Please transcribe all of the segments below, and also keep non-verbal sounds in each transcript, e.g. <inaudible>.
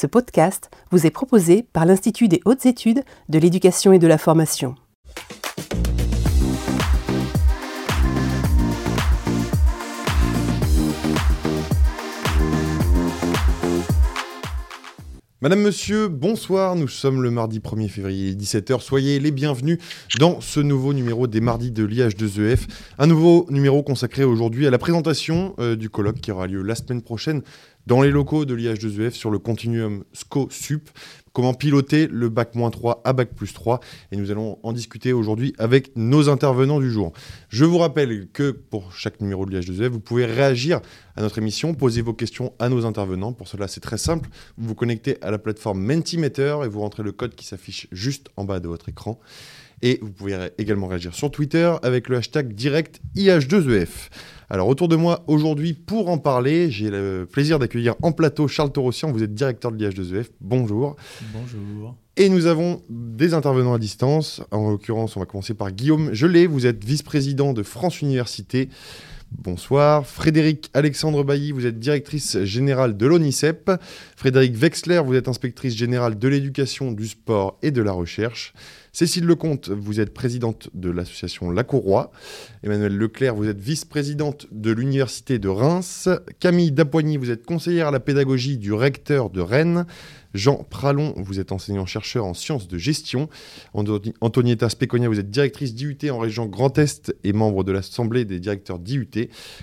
Ce podcast vous est proposé par l'Institut des hautes études de l'éducation et de la formation. Madame, Monsieur, bonsoir. Nous sommes le mardi 1er février 17h. Soyez les bienvenus dans ce nouveau numéro des mardis de l'IH2EF. Un nouveau numéro consacré aujourd'hui à la présentation euh, du colloque qui aura lieu la semaine prochaine dans les locaux de l'IH2EF sur le continuum SCO-SUP. Comment piloter le bac 3 à bac plus 3 Et nous allons en discuter aujourd'hui avec nos intervenants du jour. Je vous rappelle que pour chaque numéro de l'IH2EF, vous pouvez réagir à notre émission, poser vos questions à nos intervenants. Pour cela, c'est très simple. Vous vous connectez à la plateforme Mentimeter et vous rentrez le code qui s'affiche juste en bas de votre écran. Et vous pouvez également réagir sur Twitter avec le hashtag direct IH2EF. Alors autour de moi aujourd'hui pour en parler, j'ai le plaisir d'accueillir en plateau Charles Torossian, vous êtes directeur de l'IH2EF. Bonjour. Bonjour. Et nous avons des intervenants à distance. En l'occurrence, on va commencer par Guillaume Gelé, vous êtes vice-président de France Université. Bonsoir. Frédéric Alexandre Bailly, vous êtes directrice générale de l'ONICEP. Frédéric Wexler, vous êtes inspectrice générale de l'éducation, du sport et de la recherche. Cécile Lecomte, vous êtes présidente de l'association La Courroie. Emmanuel Leclerc, vous êtes vice-présidente de l'Université de Reims. Camille Dapoigny, vous êtes conseillère à la pédagogie du recteur de Rennes. Jean Pralon, vous êtes enseignant-chercheur en sciences de gestion. Antonietta Speconia, vous êtes directrice d'IUT en région Grand Est et membre de l'Assemblée des directeurs d'IUT.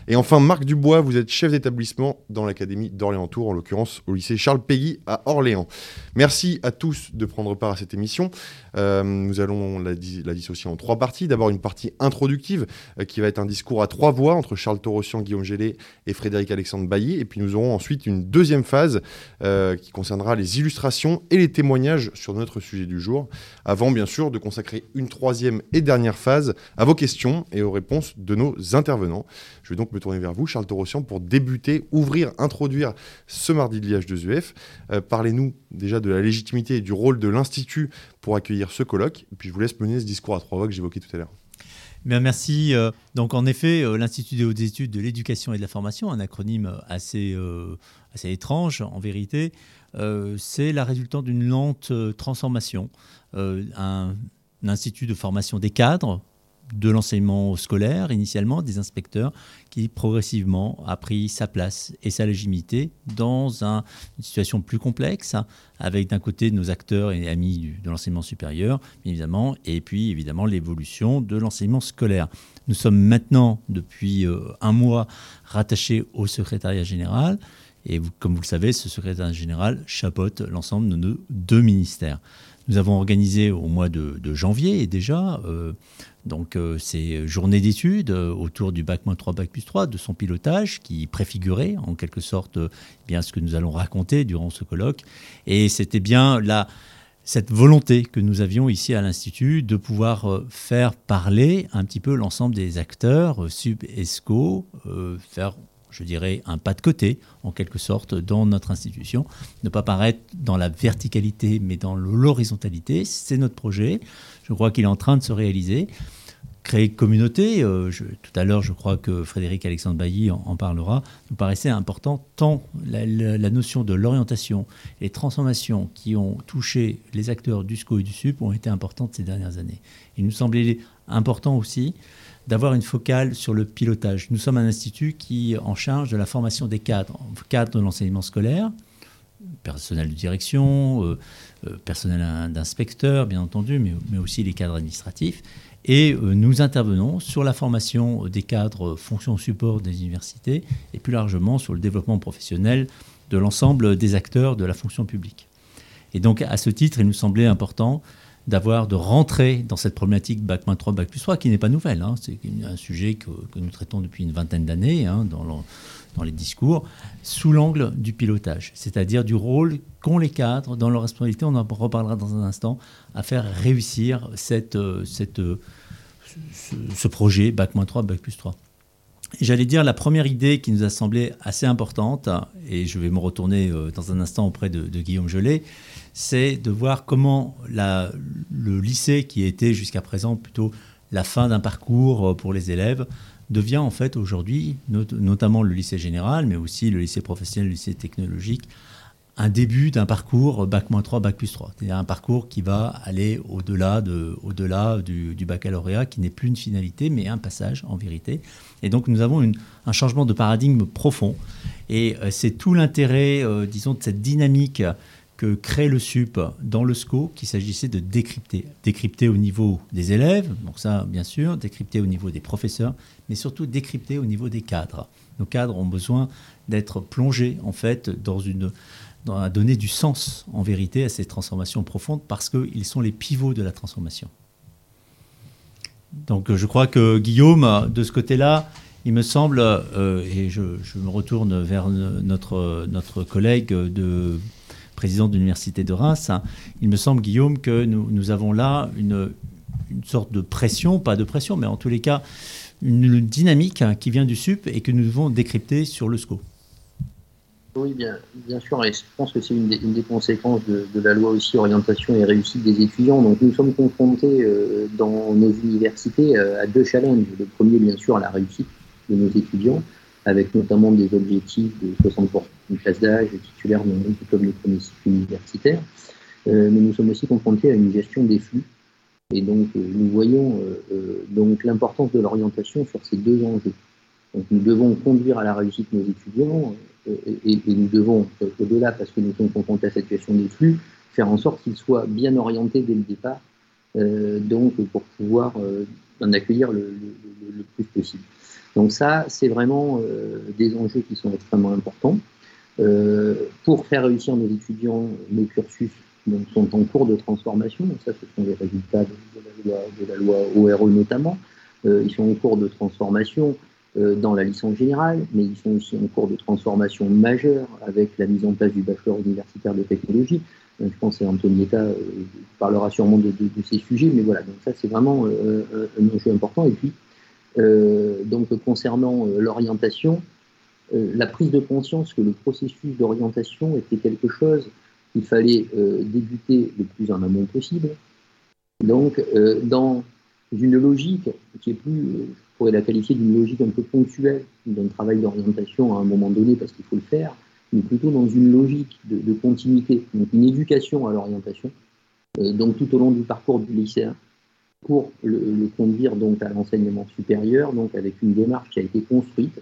Et enfin, Marc Dubois, vous êtes chef d'établissement dans l'Académie d'Orléans-Tours, en l'occurrence au lycée Charles Péguy à Orléans. Merci à tous de prendre part à cette émission. Euh, nous allons la, dissocier en trois parties. D'abord, une partie introductive euh, qui va être un discours à trois voix entre Charles Torossian, Guillaume Gélé et Frédéric Alexandre Bailly. Et puis, nous aurons ensuite une deuxième phase euh, qui concernera les illustrations et les témoignages sur notre sujet du jour, avant bien sûr de consacrer une troisième et dernière phase à vos questions et aux réponses de nos intervenants. Je vais donc me tourner vers vous, Charles Torossian, pour débuter, ouvrir, introduire ce mardi de l'IH2EF. Euh, parlez-nous déjà de la légitimité et du rôle de l'Institut pour accueillir ce colloque, et puis je vous laisse mener ce discours à trois voix que j'évoquais tout à l'heure. Merci. Euh, donc, en effet, euh, l'Institut des hautes études de l'éducation et de la formation, un acronyme assez, assez étrange en vérité, euh, c'est la résultante d'une lente euh, transformation. Euh, un, institut de formation des cadres, de l'enseignement scolaire initialement, des inspecteurs, qui progressivement a pris sa place et sa légitimité dans une situation plus complexe, avec d'un côté nos acteurs et amis de l'enseignement supérieur, évidemment, et puis évidemment l'évolution de l'enseignement scolaire. Nous sommes maintenant, depuis un mois, rattachés au secrétariat général. Et comme vous le savez, ce secrétaire général chapeaute l'ensemble de nos deux ministères. Nous avons organisé au mois de, janvier déjà euh, donc, euh, ces journées d'études euh, autour du bac 3, bac plus 3, de son pilotage qui préfigurait en quelque sorte eh bien ce que nous allons raconter durant ce colloque. Et c'était bien là cette volonté que nous avions ici à l'Institut de pouvoir faire parler un petit peu l'ensemble des acteurs, sub ESCO, faire je dirais, un pas de côté, en quelque sorte, dans notre institution. Ne pas paraître dans la verticalité, mais dans l'horizontalité. C'est notre projet. Je crois qu'il est en train de se réaliser. Créer communauté, euh, tout à l'heure, je crois que Frédéric Alexandre Bailly en, parlera, nous paraissait important tant la, notion de l'orientation les transformations qui ont touché les acteurs du SCO et du SUP ont été importantes ces dernières années. Il nous semblait important aussi d'avoir une focale sur le pilotage. Nous sommes un institut qui est en charge de la formation des cadres, cadres de l'enseignement scolaire, personnel de direction, euh, euh, personnel d'inspecteur, bien entendu, mais, mais, aussi les cadres administratifs. Et euh, nous intervenons sur la formation des cadres fonction support des universités et plus largement sur le développement professionnel de l'ensemble des acteurs de la fonction publique. Et donc, à ce titre, il nous semblait important d'avoir, de rentrer dans cette problématique Bac 3, Bac plus 3, qui n'est pas nouvelle. Hein. C'est un sujet que, nous traitons depuis une vingtaine d'années hein, dans, dans, les discours, sous l'angle du pilotage, c'est-à-dire du rôle qu'ont les cadres dans leur responsabilité, on en reparlera dans un instant, à faire réussir cette, cette, ce, ce projet Bac 3, Bac plus 3. J'allais dire la première idée qui nous a semblé assez importante, et je vais me retourner euh, dans un instant auprès de, Guillaume Gelé, c'est de voir comment le lycée, qui était jusqu'à présent plutôt la fin d'un parcours euh, pour les élèves, devient en fait aujourd'hui, notamment le lycée général, mais aussi le lycée professionnel, le lycée technologique, un début d'un parcours Bac-3, Bac plus 3. C'est-à-dire un parcours qui va aller au-delà de, au du, baccalauréat, qui n'est plus une finalité, mais un passage en vérité. Et donc nous avons une, un changement de paradigme profond. Et euh, c'est tout l'intérêt, euh, disons, de cette dynamique que crée le SUP dans le SCO, qu'il s'agissait de décrypter. Décrypter au niveau des élèves, donc ça bien sûr, décrypter au niveau des professeurs, mais surtout décrypter au niveau des cadres. Nos cadres ont besoin d'être plongés en fait dans une à donner du sens en vérité à ces transformations profondes parce qu'ils sont les pivots de la transformation. Donc je crois que Guillaume, de ce côté-là, il me semble, euh, et je, me retourne vers notre collègue de président de l'Université de Reims, il me semble, Guillaume, que nous, nous avons là une, une, sorte de pression, pas de pression, mais en tous les cas, une dynamique qui vient du SUP et que nous devons décrypter sur le SCO. Oui, bien, bien sûr, et je pense que c'est une, des conséquences de, la loi aussi orientation et réussite des étudiants. Donc nous sommes confrontés euh, dans nos universités euh, à deux challenges. Le premier, bien sûr, la réussite de nos étudiants, avec notamment des objectifs de 60% de classe d'âge titulaire d'un diplôme de premier cycle universitaire. Euh, mais nous sommes aussi confrontés à une gestion des flux. Et donc nous voyons donc l'importance de l'orientation sur ces deux enjeux. Donc nous devons conduire à la réussite nos étudiants et, nous devons, au-delà, parce que nous sommes confrontés à cette question des flux, faire en sorte qu'ils soient bien orientés dès le départ, euh, donc pour pouvoir euh, en accueillir le, plus possible. Donc ça, c'est vraiment euh, des enjeux qui sont extrêmement importants. pour faire réussir nos étudiants, nos cursus donc, sont en cours de transformation. Donc ça, ce sont les résultats de, de la loi ORE notamment. ils sont en cours de transformation euh, dans la licence générale, mais ils sont aussi en cours de transformation majeure avec la mise en place du bachelor universitaire de technologie. je pense que Antonietta euh, parlera sûrement de, ces sujets, mais voilà, donc ça c'est vraiment euh, un enjeu important. Et puis, donc concernant l'orientation, la prise de conscience que le processus d'orientation était quelque chose qu'il fallait débuter le plus en amont possible. Donc, dans une logique qui est plus, je pourrais la qualifier d'une logique un peu ponctuelle d'un travail d'orientation à un moment donné parce qu'il faut le faire, mais plutôt dans une logique de, continuité, donc une éducation à l'orientation, euh, donc tout au long du parcours du lycéen, pour le, conduire donc à l'enseignement supérieur, donc avec une démarche qui a été construite,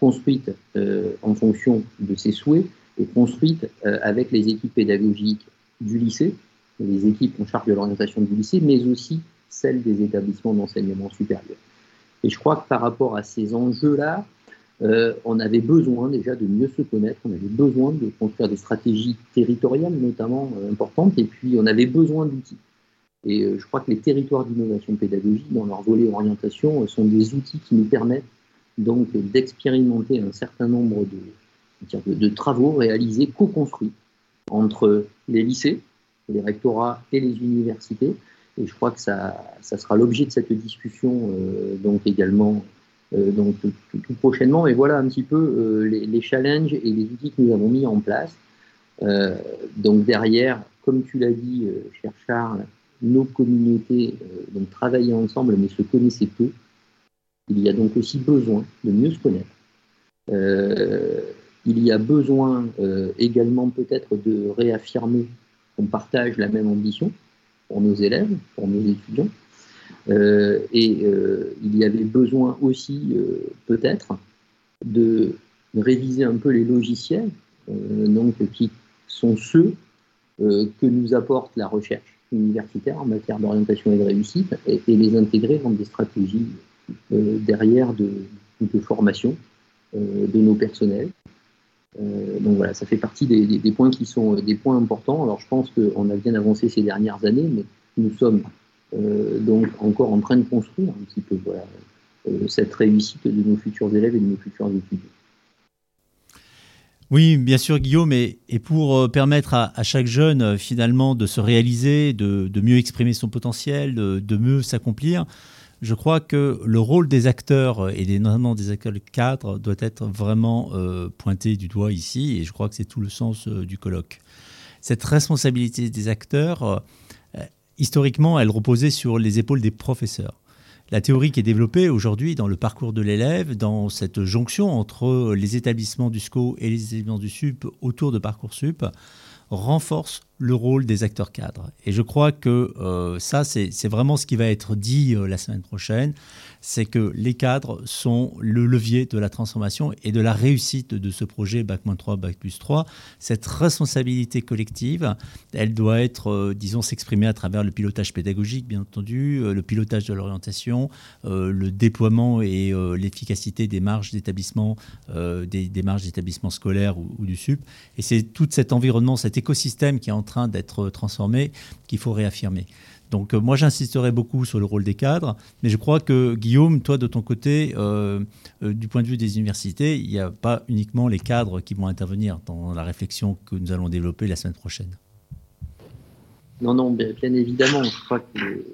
construite euh, en fonction de ses souhaits et construite euh, avec les équipes pédagogiques du lycée, les équipes en charge de l'orientation du lycée, mais aussi celles des établissements d'enseignement supérieur. Et je crois que par rapport à ces enjeux-là, euh, on avait besoin déjà de mieux se connaître, on avait besoin de construire des stratégies territoriales notamment importantes, et puis on avait besoin d'outils. Et euh, je crois que les territoires d'innovation pédagogique, dans leur volet orientation, sont des outils qui nous permettent donc d'expérimenter un certain nombre de, de, travaux réalisés, co-construits entre les lycées, les rectorats et les universités, et je crois que ça, ça sera l'objet de cette discussion euh, donc également euh, donc tout, prochainement. Et voilà un petit peu euh, les, challenges et les outils que nous avons mis en place. donc derrière, comme tu l'as dit, cher Charles, nos communautés donc travaillaient ensemble mais se connaissaient peu. Il y a donc aussi besoin de mieux se connaître. il y a besoin également peut-être de réaffirmer qu'on partage la même ambition pour nos élèves, pour nos étudiants. Euh, et euh, il y avait besoin aussi, euh, peut-être, de réviser un peu les logiciels, donc, qui sont ceux que nous apporte la recherche universitaire en matière d'orientation et de réussite, et, les intégrer dans des stratégies derrière de, de formation de nos personnels. Euh, donc voilà, ça fait partie des, points qui sont euh, des points importants. Alors je pense qu'on a bien avancé ces dernières années, mais nous sommes euh, donc encore en train de construire un petit peu cette réussite de nos futurs élèves et de nos futurs étudiants. Oui, bien sûr, Guillaume, et, pour permettre à, chaque jeune finalement de se réaliser, de, mieux exprimer son potentiel, de mieux s'accomplir, je crois que le rôle des acteurs, et notamment des acteurs cadres, doit être vraiment euh, pointé du doigt ici, et je crois que c'est tout le sens euh, du colloque. Cette responsabilité des acteurs, euh, historiquement, elle reposait sur les épaules des professeurs. La théorie qui est développée aujourd'hui dans le parcours de l'élève, dans cette jonction entre les établissements du SCO et les établissements du SUP autour de Parcoursup, renforce le rôle des acteurs cadres. Et je crois que euh, ça, c'est vraiment ce qui va être dit euh, la semaine prochaine, c'est que les cadres sont le levier de la transformation et de la réussite de ce projet Bac-3, Bac plus 3. Cette responsabilité collective, elle doit être, euh, disons, s'exprimer à travers le pilotage pédagogique, bien entendu, le pilotage de l'orientation, le déploiement et l'efficacité des marges d'établissement, des, des, marges d'établissement scolaire ou, ou, du SUP. Et c'est tout cet environnement, cet écosystème qui est en train d'être transformé qu'il faut réaffirmer. Donc euh, moi j'insisterai beaucoup sur le rôle des cadres, mais je crois que Guillaume, toi de ton côté, euh, euh, du point de vue des universités, il n'y a pas uniquement les cadres qui vont intervenir dans la réflexion que nous allons développer la semaine prochaine. Non, non, bien, évidemment, je crois que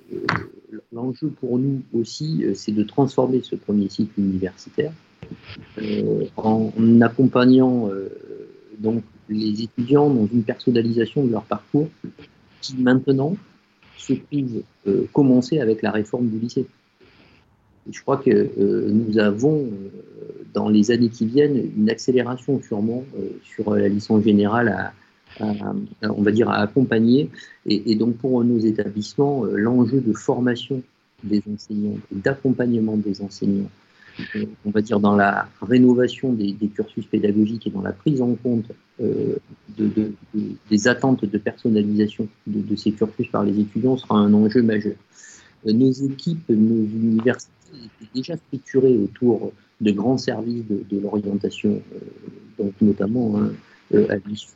l'enjeu pour nous aussi, c'est de transformer ce premier cycle universitaire en accompagnant donc les étudiants dans une personnalisation de leur parcours qui maintenant se trouve euh, commencer avec la réforme du lycée. je crois que euh, nous avons euh, dans les années qui viennent une accélération sûrement sur la licence générale à, on va dire à accompagner et donc pour nos établissements l'enjeu de formation des enseignants d'accompagnement des enseignants on va dire, dans la rénovation des, cursus pédagogiques et dans la prise en compte euh, des attentes de personnalisation de, ces cursus par les étudiants sera un enjeu majeur. Euh, nos équipes, nos universités étaient déjà structurées autour de grands services de, l'orientation, euh, donc notamment hein, à l'issue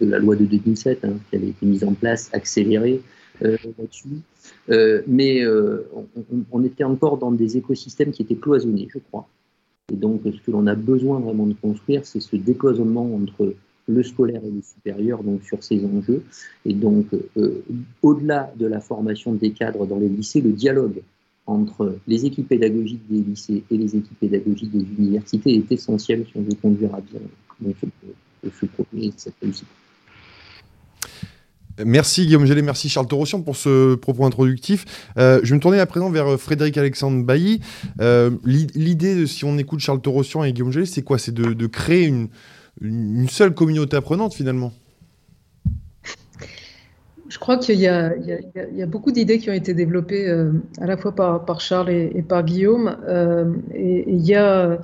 de la loi de 2007, hein, qui avait été mise en place, accélérée, euh, là-dessus. Euh, mais euh, on, était encore dans des écosystèmes qui étaient cloisonnés, je crois. Et donc, ce que l'on a besoin vraiment de construire, c'est ce décloisonnement entre le scolaire et le supérieur, donc sur ces enjeux. Et donc, au-delà de la formation des cadres dans les lycées, le dialogue entre les équipes pédagogiques des lycées et les équipes pédagogiques des universités est essentiel si on veut conduire à bien donc, ce, projet et cette réussite. Merci Guillaume Gelé, merci Charles Torossian pour ce propos introductif. Euh, je vais me tourner à présent vers euh, Frédéric Alexandre Bailly. Euh, l'idée, si on écoute Charles Torossian et Guillaume Gelé, c'est quoi? C'est de, créer une, seule communauté apprenante finalement? Je crois qu'il y, a beaucoup d'idées qui ont été développées à la fois par, Charles et, par Guillaume. et il y a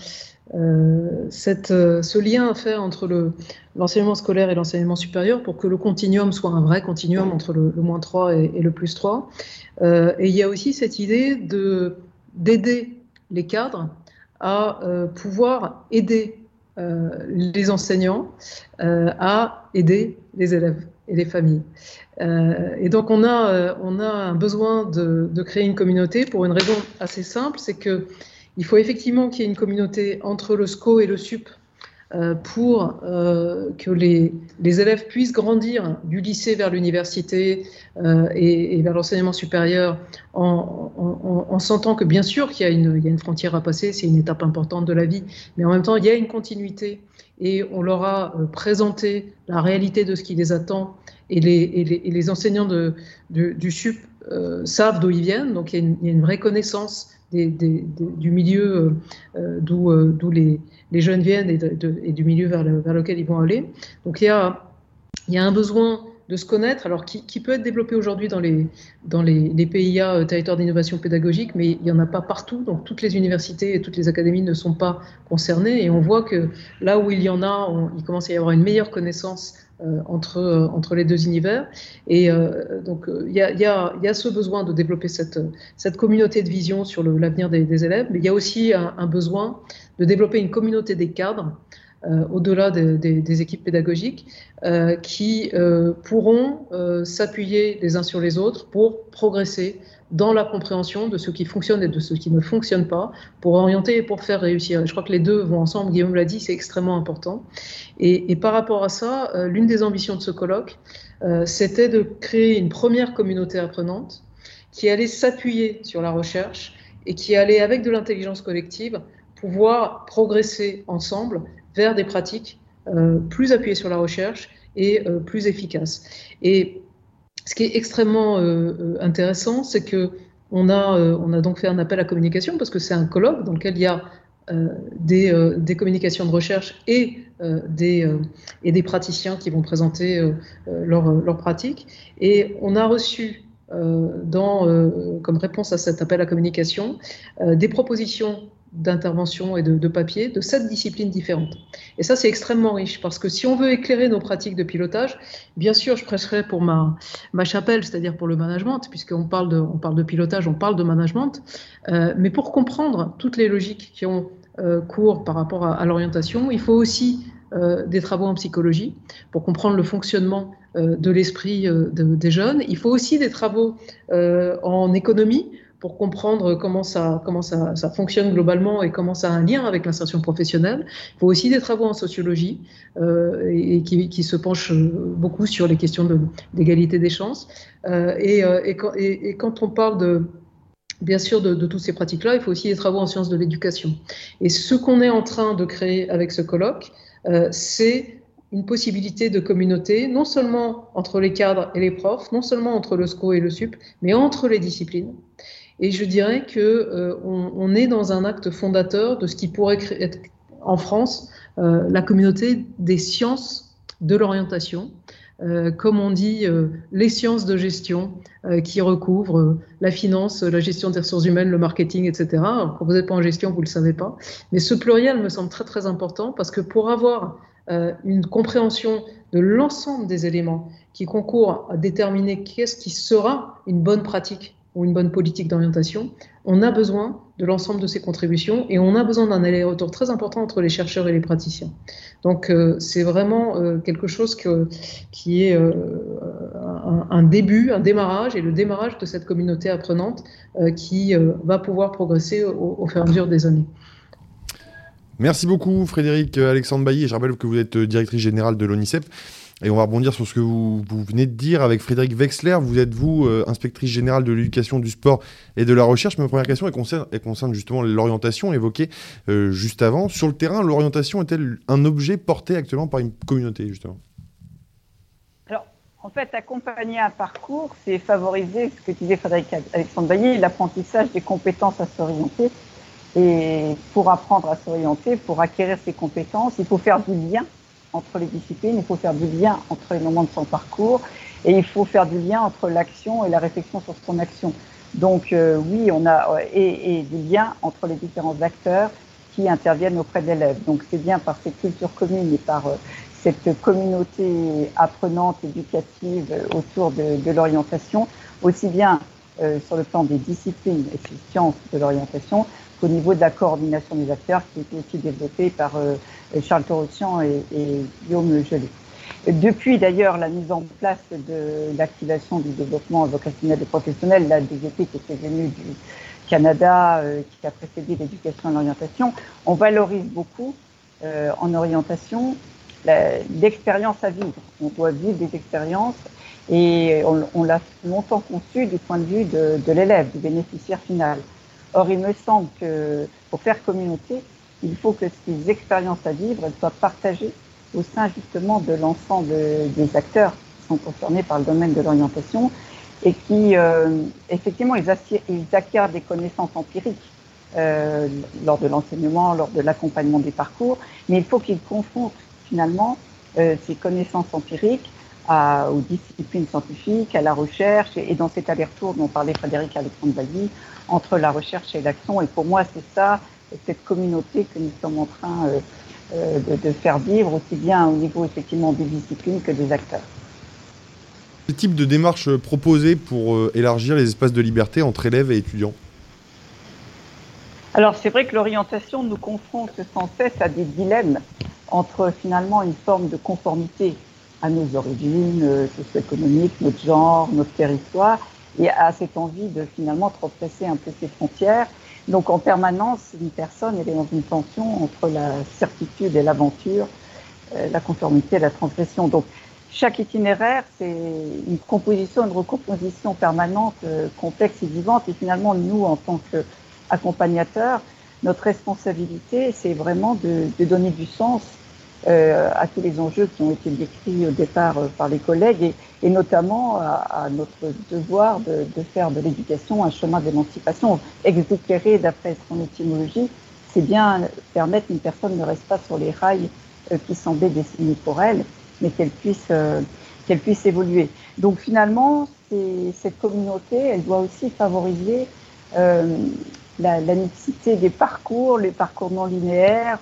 euh, euh, ce lien à faire entre l'enseignement scolaire et l'enseignement supérieur pour que le continuum soit un vrai continuum entre le, moins 3 et, le plus 3. Euh, et il y a aussi cette idée d'aider les cadres à pouvoir aider les enseignants à aider les élèves et les familles. et donc on a, on a un besoin de, de, créer une communauté pour une raison assez simple, c'est que il faut effectivement qu'il y ait une communauté entre le SCO et le SUP euh, pour euh, que les, élèves puissent grandir du lycée vers l'université euh, et, vers l'enseignement supérieur en, sentant que bien sûr qu'il y, a une frontière à passer, c'est une étape importante de la vie, mais en même temps il y a une continuité et on leur a présenté la réalité de ce qui les attend et les, enseignants du SUP savent d'où ils viennent, donc il y a une vraie connaissance du milieu euh, euh, euh, d'où les, jeunes viennent et, du milieu vers, lequel ils vont aller. Donc il y a, il y a un besoin de se connaître, alors qui, peut être développé aujourd'hui dans les, dans PIA, territoires d'innovation pédagogique, mais il n'y en a pas partout, donc toutes les universités et toutes les académies ne sont pas concernées, et on voit que là où il y en a, il commence à y avoir une meilleure connaissance euh, entre, euh, entre les deux univers. Et euh, donc, il y a, ce besoin de développer cette, communauté de vision sur l'avenir des, élèves, mais il y a aussi un, besoin de développer une communauté des cadres. au-delà des, équipes pédagogiques, qui pourront s'appuyer les uns sur les autres pour progresser dans la compréhension de ce qui fonctionne et de ce qui ne fonctionne pas, pour orienter et pour faire réussir. Je crois que les deux vont ensemble, Guillaume l'a dit, c'est extrêmement important. Et, par rapport à ça, euh, l'une des ambitions de ce colloque, euh, c'était de créer une première communauté apprenante qui allait s'appuyer sur la recherche et qui allait, avec de l'intelligence collective, pouvoir progresser ensemble vers des pratiques euh, plus appuyées sur la recherche et plus efficaces. Et ce qui est extrêmement euh, euh, intéressant, c'est que a, on a donc fait un appel à communication parce que c'est un colloque dans lequel il y a des, communications de recherche et, des, praticiens qui vont présenter leurs leur pratiques. Et on a reçu comme réponse à cet appel à communication des propositions d'intervention et de, papier de sept disciplines différentes. Et ça, c'est extrêmement riche parce que si on veut éclairer nos pratiques de pilotage, bien sûr, je prêcherai pour ma, ma chapelle, c'est-à-dire pour le management, puisqu'on parle, de, on parle de pilotage, on parle de management, euh, mais pour comprendre toutes les logiques qui ont euh, cours par rapport à, l'orientation, il faut aussi euh, des travaux en psychologie pour comprendre le fonctionnement de l'esprit des jeunes. Il faut aussi des travaux en économie pour comprendre comment ça, comment ça, ça, fonctionne globalement et comment ça a un lien avec l'insertion professionnelle. Il faut aussi des travaux en sociologie euh, et, qui, qui, se penchent beaucoup sur les questions d'égalité des chances. Euh, et, euh, et, quand, et, quand on parle de bien sûr de, de toutes ces pratiques-là, il faut aussi des travaux en sciences de l'éducation. Et ce qu'on est en train de créer avec ce colloque, c'est une possibilité de communauté, non seulement entre les cadres et les profs, non seulement entre le SCO et le SUP, mais entre les disciplines. Et je dirais que euh, on, est dans un acte fondateur de ce qui pourrait être en France euh, la communauté des sciences de l'orientation. Euh, comme on dit, les sciences de gestion qui recouvrent la finance, la gestion des ressources humaines, le marketing, etc. quand vous n'êtes pas en gestion, vous ne le savez pas. Mais ce pluriel me semble très très important parce que pour avoir une compréhension de l'ensemble des éléments qui concourent à déterminer qu'est-ce qui sera une bonne pratique ou une bonne politique d'orientation, on a besoin de l'ensemble de ces contributions et on a besoin d'un aller-retour très important entre les chercheurs et les praticiens. Donc euh, c'est vraiment euh, quelque chose qui est euh, un, début, un démarrage et le démarrage de cette communauté apprenante qui va pouvoir progresser au, au, fur et à mesure des années. Merci beaucoup Frédéric Alexandre Bailly. Je rappelle que vous êtes directrice générale de l'ONICEP. Et on va rebondir sur ce que vous, venez de dire avec Frédéric Wexler. Vous êtes, vous, euh, inspectrice générale de l'éducation, du sport et de la recherche. Ma première question elle concerne, justement l'orientation évoquée euh, juste avant. Sur le terrain, l'orientation est-elle un objet porté actuellement par une communauté, justement? Alors, en fait, accompagner un parcours, c'est favoriser ce que disait Frédéric Alexandre Bailly, l'apprentissage des compétences à s'orienter. Et pour apprendre à s'orienter, pour acquérir ces compétences, il faut faire du lien entre les disciplines, il faut faire du lien entre les moments de son parcours et il faut faire du lien entre l'action et la réflexion sur son action. Donc euh, oui, on a et, et du lien entre les différents acteurs qui interviennent auprès de l'élève. Donc c'est bien par cette culture commune et par euh, cette communauté apprenante, éducative euh, autour de l'orientation, aussi bien sur le plan des disciplines et des sciences de l'orientation qu'au niveau de la coordination des acteurs qui est aussi développée par Charles Torossian et, Guillaume Gelé. Depuis d'ailleurs la mise en place de l'activation du développement vocationnel et professionnel, la DGP qui était venue du Canada, euh, qui a précédé l'éducation et l'orientation, on valorise beaucoup euh, en orientation l'expérience à vivre. On doit vivre des expériences et on, l'a longtemps conçu du point de vue de l'élève, du bénéficiaire final. Or, il me semble que pour faire communauté, il faut que ces expériences à vivre soient partagées au sein justement de l'ensemble des acteurs qui sont concernés par le domaine de l'orientation et qui, euh, effectivement, ils, ils, acquièrent des connaissances empiriques euh, lors de l'enseignement, lors de l'accompagnement des parcours, mais il faut qu'ils confrontent finalement euh, ces connaissances empiriques à, aux disciplines scientifiques, à la recherche, et, dans cet aller-retour dont parlait Frédéric Alexandre Bali, entre la recherche et l'action. Et pour moi, c'est ça cette communauté que nous sommes en train euh, euh, de, faire vivre, aussi bien au niveau effectivement des disciplines que des acteurs. Ce type de démarche proposée pour euh, élargir les espaces de liberté entre élèves et étudiants? Alors c'est vrai que l'orientation nous confronte sans cesse à des dilemmes entre finalement une forme de conformité à nos origines socio-économiques, notre genre, notre territoire, et à cette envie de finalement transgresser un peu ces frontières donc en permanence, une personne est dans une tension entre la certitude et l'aventure, euh, la conformité et la transgression. Donc chaque itinéraire, c'est une composition, une recomposition permanente, euh, complexe et vivante. Et finalement, nous, en tant qu'accompagnateurs, notre responsabilité, c'est vraiment de, donner du sens euh, à tous les enjeux qui ont été décrits au départ par les collègues et, et notamment à, notre devoir de, faire de l'éducation un chemin d'émancipation. Exécuter, d'après son étymologie, c'est bien permettre qu'une personne ne reste pas sur les rails euh, qui semblaient dessinés pour elle, mais qu'elle puisse, euh, qu'elle puisse évoluer. Donc finalement, cette communauté, elle doit aussi favoriser euh, la, la, mixité des parcours, les parcours non linéaires,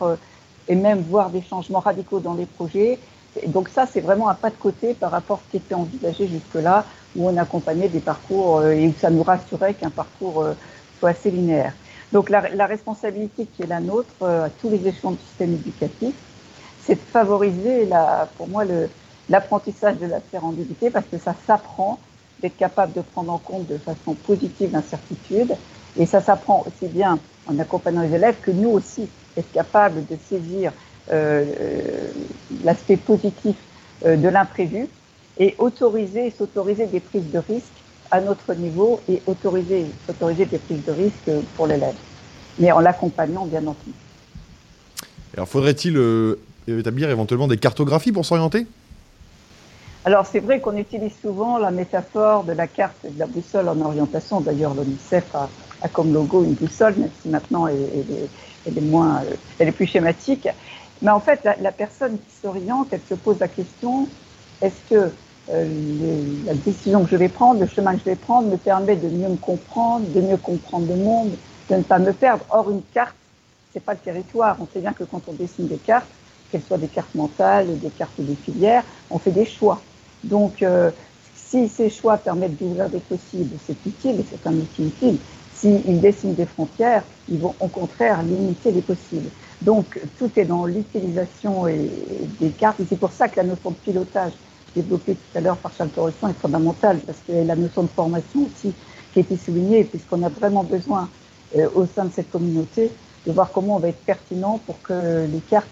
et même voir des changements radicaux dans les projets. donc ça, c'est vraiment un pas de côté par rapport à ce qui était envisagé jusque-là, où on accompagnait des parcours et où ça nous rassurait qu'un parcours soit assez linéaire. Donc la, responsabilité qui est la nôtre à tous les échelons du système éducatif, c'est de favoriser, pour moi, l'apprentissage de la sérendipité parce que ça s'apprend d'être capable de prendre en compte de façon positive l'incertitude. Et ça s'apprend aussi bien en accompagnant les élèves que nous aussi, être capable de saisir euh, l'aspect positif euh, de l'imprévu et autoriser, s'autoriser des prises de risques à notre niveau et autoriser, s'autoriser des prises de risques pour l'élève, mais en l'accompagnant bien entendu. Alors faudrait-il euh, établir éventuellement des cartographies pour s'orienter? Alors c'est vrai qu'on utilise souvent la métaphore de la carte et de la boussole en orientation. D'ailleurs, l'ONICEF a, comme logo une boussole, même si maintenant elle, moins, euh, elle est plus schématique. Mais en fait, la, personne qui s'oriente, elle se pose la question est-ce que euh, la décision que je vais prendre, le chemin que je vais prendre, me permet de mieux me comprendre, de mieux comprendre le monde, de ne pas me perdre? Or, une carte, c'est pas le territoire. On sait bien que quand on dessine des cartes, qu'elles soient des cartes mentales, des cartes des filières, on fait des choix. Donc, euh, si ces choix permettent d'ouvrir des possibles, c'est utile et c'est un outil utile. S'ils dessinent des frontières, ils vont au contraire limiter les possibles. Donc, tout est dans l'utilisation des cartes. Et c'est pour ça que la notion de pilotage, développée tout à l'heure par Charles Torresson, est fondamentale, parce que la notion de formation aussi, qui a été soulignée, puisqu'on a vraiment besoin, euh, au sein de cette communauté, de voir comment on va être pertinent pour que les cartes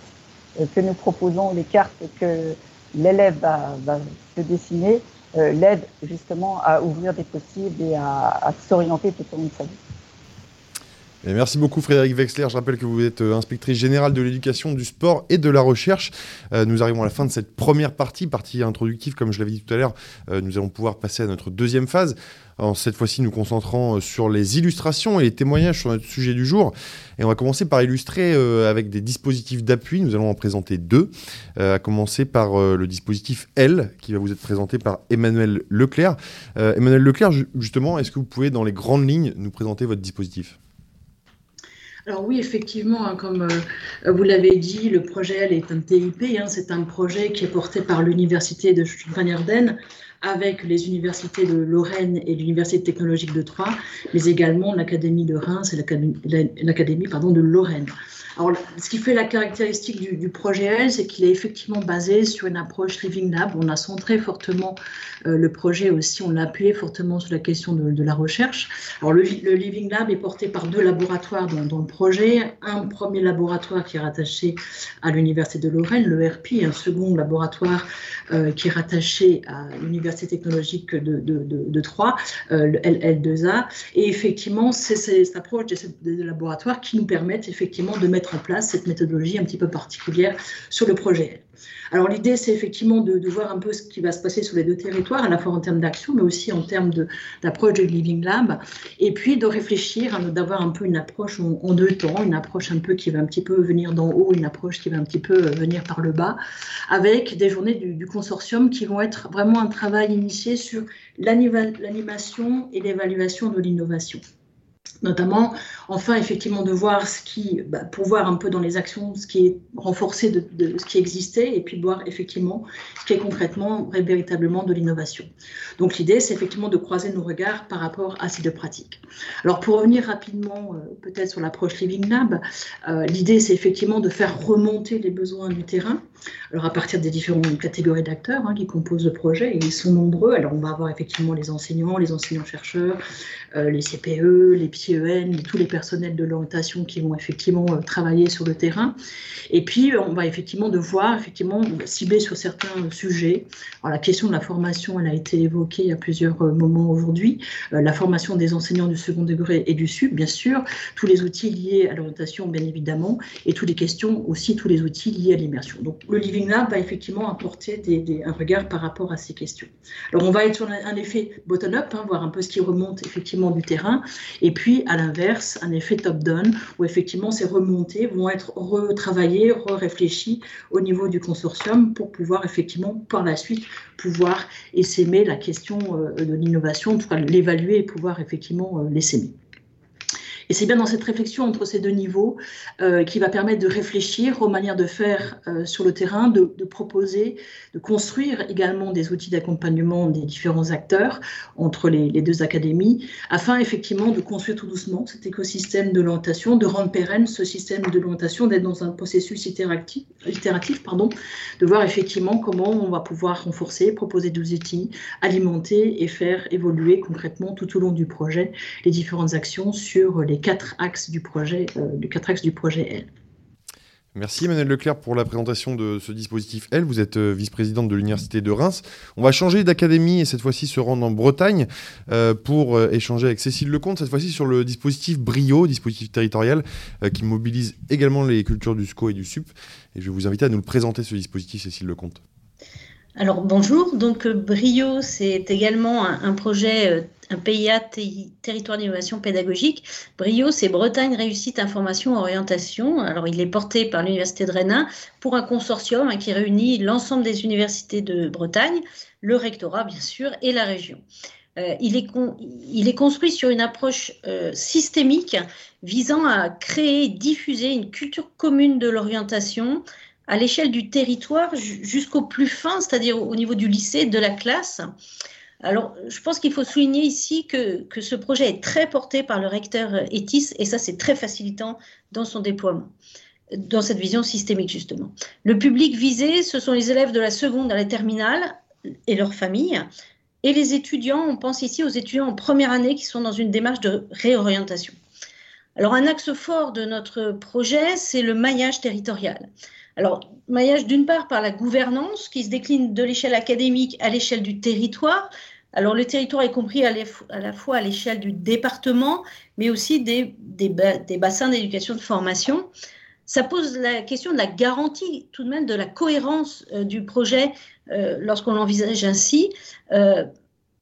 euh, que nous proposons, les cartes que l'élève va, se dessiner, euh, l'aident justement à ouvrir des possibles et à, s'orienter tout au long de sa vie. Merci beaucoup Frédéric Wexler. Je rappelle que vous êtes euh, inspectrice générale de l'éducation, du sport et de la recherche. nous arrivons à la fin de cette première partie, partie introductive, comme je l'avais dit tout à l'heure. nous allons pouvoir passer à notre deuxième phase cette fois-ci, nous concentrant euh, sur les illustrations et les témoignages sur notre sujet du jour. Et on va commencer par illustrer euh, avec des dispositifs d'appui. Nous allons en présenter deux. Euh, à commencer par le dispositif L, qui va vous être présenté par Emmanuel Leclerc. Emmanuel Leclerc, justement, est-ce que vous pouvez, dans les grandes lignes, nous présenter votre dispositif? Alors oui, effectivement, hein, comme vous l'avez dit, le projet L est un TIP. Hein. c'est un projet qui est porté par l'Université de Champagne-Ardenne avec les universités de Lorraine et l'Université technologique de Troyes, mais également l'Académie de Reims et l'Académie de Lorraine. Alors, ce qui fait la caractéristique du, projet L, c'est qu'il est effectivement basé sur une approche Living Lab. On a centré fortement euh, le projet aussi, on l'a appuyé fortement sur la question de, la recherche. Alors, le, Living Lab est porté par deux laboratoires dans, le projet. Un premier laboratoire qui est rattaché à l'Université de Lorraine, le RP, un second laboratoire euh, qui est rattaché à l'Université technologique de, de, Troyes, euh, le LL2A. Et effectivement, c'est cette approche de ces laboratoires qui nous permettent effectivement de mettre en place cette méthodologie un petit peu particulière sur le projet. Alors l'idée, c'est effectivement de, voir un peu ce qui va se passer sur les deux territoires, à la fois en termes d'action, mais aussi en termes d'approche de, Living Lab, et puis de réfléchir, hein, d'avoir un peu une approche en, deux temps, une approche un peu qui va un petit peu venir d'en haut, une approche qui va un petit peu euh, venir par le bas, avec des journées du, du consortium qui vont être vraiment un travail initié sur l'animation et l'évaluation de l'innovation notamment, enfin, effectivement, de voir ce qui, bah, pour voir un peu dans les actions ce qui est renforcé de, ce qui existait, et puis voir effectivement ce qui est concrètement, véritablement de l'innovation. Donc l'idée, c'est effectivement de croiser nos regards par rapport à ces deux pratiques. Alors pour revenir rapidement, euh, peut-être sur l'approche Living Lab, euh, l'idée, c'est effectivement de faire remonter les besoins du terrain, alors à partir des différentes catégories d'acteurs hein, qui composent le projet, et ils sont nombreux. Alors on va avoir effectivement les enseignants, les enseignants-chercheurs, euh, les CPE, les PIE, CEN, tous les personnels de l'orientation qui vont effectivement travailler sur le terrain. Et puis, on va effectivement devoir effectivement cibler sur certains sujets. La question de la formation, elle a été évoquée à plusieurs moments aujourd'hui. la formation des enseignants du second degré et du sud, bien sûr, tous les outils liés à l'orientation, bien évidemment, et toutes les questions aussi, tous les outils liés à l'immersion. Donc, le Living Lab va effectivement apporter un regard par rapport à ces questions. Alors, on va être sur un, effet bottom-up, hein, voir un peu ce qui remonte effectivement du terrain, et puis à l'inverse, un effet top-down, où effectivement ces remontées vont être retravaillées, re-réfléchies au niveau du consortium pour pouvoir effectivement par la suite pouvoir essaimer la question euh, de l'innovation, en tout cas l'évaluer et pouvoir effectivement euh, l'essaimer. Et c'est bien dans cette réflexion entre ces deux niveaux euh, qui va permettre de réfléchir aux manières de faire euh, sur le terrain, de, proposer, de construire également des outils d'accompagnement des différents acteurs entre les, deux académies, afin effectivement de construire tout doucement cet écosystème de l'orientation, de rendre pérenne ce système de l'orientation, d'être dans un processus itératif, itératif pardon, de voir effectivement comment on va pouvoir renforcer, proposer des outils, alimenter et faire évoluer concrètement tout au long du projet les différentes actions sur les quatre axes du projet, euh, du quatre axes du projet L. Merci Emmanuel Leclerc pour la présentation de ce dispositif L. Vous êtes euh, vice-présidente de l'Université de Reims. On va changer d'académie et cette fois-ci se rendre en Bretagne euh, pour échanger avec Cécile Lecomte, cette fois-ci sur le dispositif Brio, dispositif territorial qui mobilise également les cultures du SCO et du SUP. Et je vais vous inviter à nous le présenter, ce dispositif, Cécile Lecomte. Alors bonjour, donc Brio, c'est également un, projet un PIA, Territoire d'innovation pédagogique. Brio, c'est Bretagne Réussite Information Orientation. Alors, il est porté par l'Université de Rennes pour un consortium hein, qui réunit l'ensemble des universités de Bretagne, le rectorat, bien sûr, et la région. Euh, il, est construit sur une approche euh, systémique visant à créer diffuser une culture commune de l'orientation à l'échelle du territoire jusqu'au plus fin, c'est-à-dire au niveau du lycée, de la classe. Alors, je pense qu'il faut souligner ici que, ce projet est très porté par le recteur ETIS et ça, c'est très facilitant dans son déploiement, dans cette vision systémique, justement. Le public visé, ce sont les élèves de la seconde à la terminale et leurs familles. Et les étudiants, on pense ici aux étudiants en première année qui sont dans une démarche de réorientation. Alors, un axe fort de notre projet, c'est le maillage territorial. Alors, maillage d'une part par la gouvernance qui se décline de l'échelle académique à l'échelle du territoire, alors, le territoire est compris à la fois à l'échelle du département, mais aussi des, bassins d'éducation de formation. Ça pose la question de la garantie, tout de même, de la cohérence euh, du projet euh, lorsqu'on l'envisage ainsi, euh,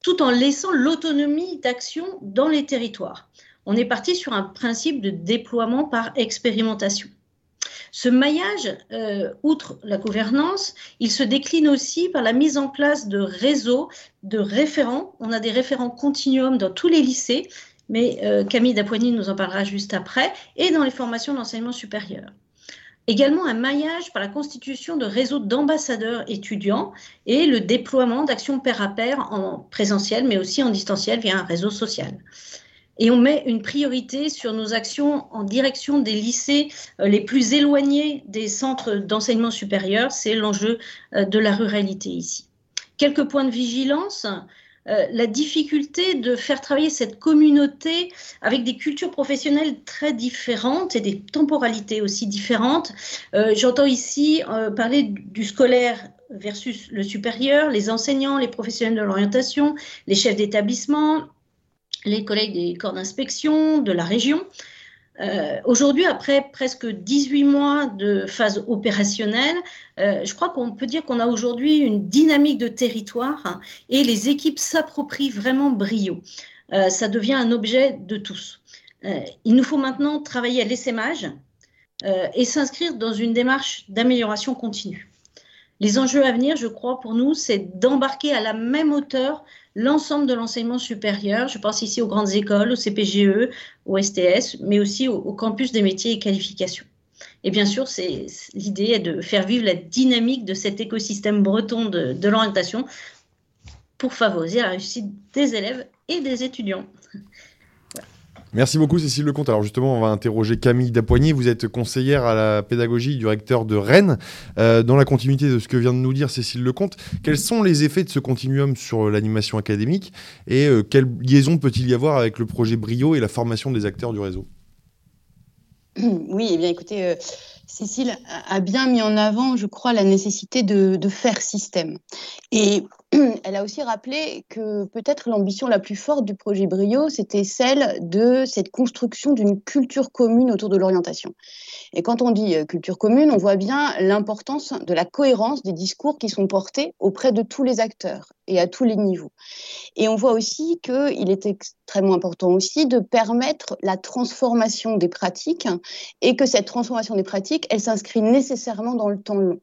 tout en laissant l'autonomie d'action dans les territoires. On est parti sur un principe de déploiement par expérimentation. Ce maillage, euh, outre la gouvernance, il se décline aussi par la mise en place de réseaux de référents. On a des référents continuum dans tous les lycées, mais euh, Camille Dapoigny nous en parlera juste après, et dans les formations d'enseignement supérieur. Également un maillage par la constitution de réseaux d'ambassadeurs étudiants et le déploiement d'actions pair à pair en présentiel, mais aussi en distanciel via un réseau social et on met une priorité sur nos actions en direction des lycées euh, les plus éloignés des centres d'enseignement supérieur. C'est l'enjeu euh, de la ruralité ici. Quelques points de vigilance. Euh, la difficulté de faire travailler cette communauté avec des cultures professionnelles très différentes et des temporalités aussi différentes. J'entends ici parler du scolaire versus le supérieur, les enseignants, les professionnels de l'orientation, les chefs d'établissement, les collègues des corps d'inspection de la région. Euh, aujourd'hui, après presque 18 mois de phase opérationnelle, euh, je crois qu'on peut dire qu'on a aujourd'hui une dynamique de territoire et les équipes s'approprient vraiment brio. Euh, ça devient un objet de tous. il nous faut maintenant travailler à l'essaimage et s'inscrire dans une démarche d'amélioration continue. Les enjeux à venir, je crois, pour nous, c'est d'embarquer à la même hauteur l'ensemble de l'enseignement supérieur. Je pense ici aux grandes écoles, au CPGE, au STS, mais aussi au, campus des métiers et qualifications. Et bien sûr, l'idée est de faire vivre la dynamique de cet écosystème breton de, l'orientation pour favoriser la réussite des élèves et des étudiants. Merci beaucoup Cécile Lecomte. Alors justement, on va interroger Camille Dapoigny. Vous êtes conseillère à la pédagogie du recteur de Rennes. Euh, dans la continuité de ce que vient de nous dire Cécile Lecomte, quels sont les effets de ce continuum sur l'animation académique et euh, quelle liaison peut-il y avoir avec le projet Brio et la formation des acteurs du réseau? <clears throat> Oui, eh bien écoutez, euh, Cécile a bien mis en avant, je crois, la nécessité de, de faire système. Et <clears throat> elle a aussi rappelé que peut-être l'ambition la plus forte du projet Brio, c'était celle de cette construction d'une culture commune autour de l'orientation. Et quand on dit euh, culture commune, on voit bien l'importance de la cohérence des discours qui sont portés auprès de tous les acteurs et à tous les niveaux. Et on voit aussi qu'il est extrêmement important aussi de permettre la transformation des pratiques et que cette transformation des pratiques, elle s'inscrit nécessairement dans le temps long.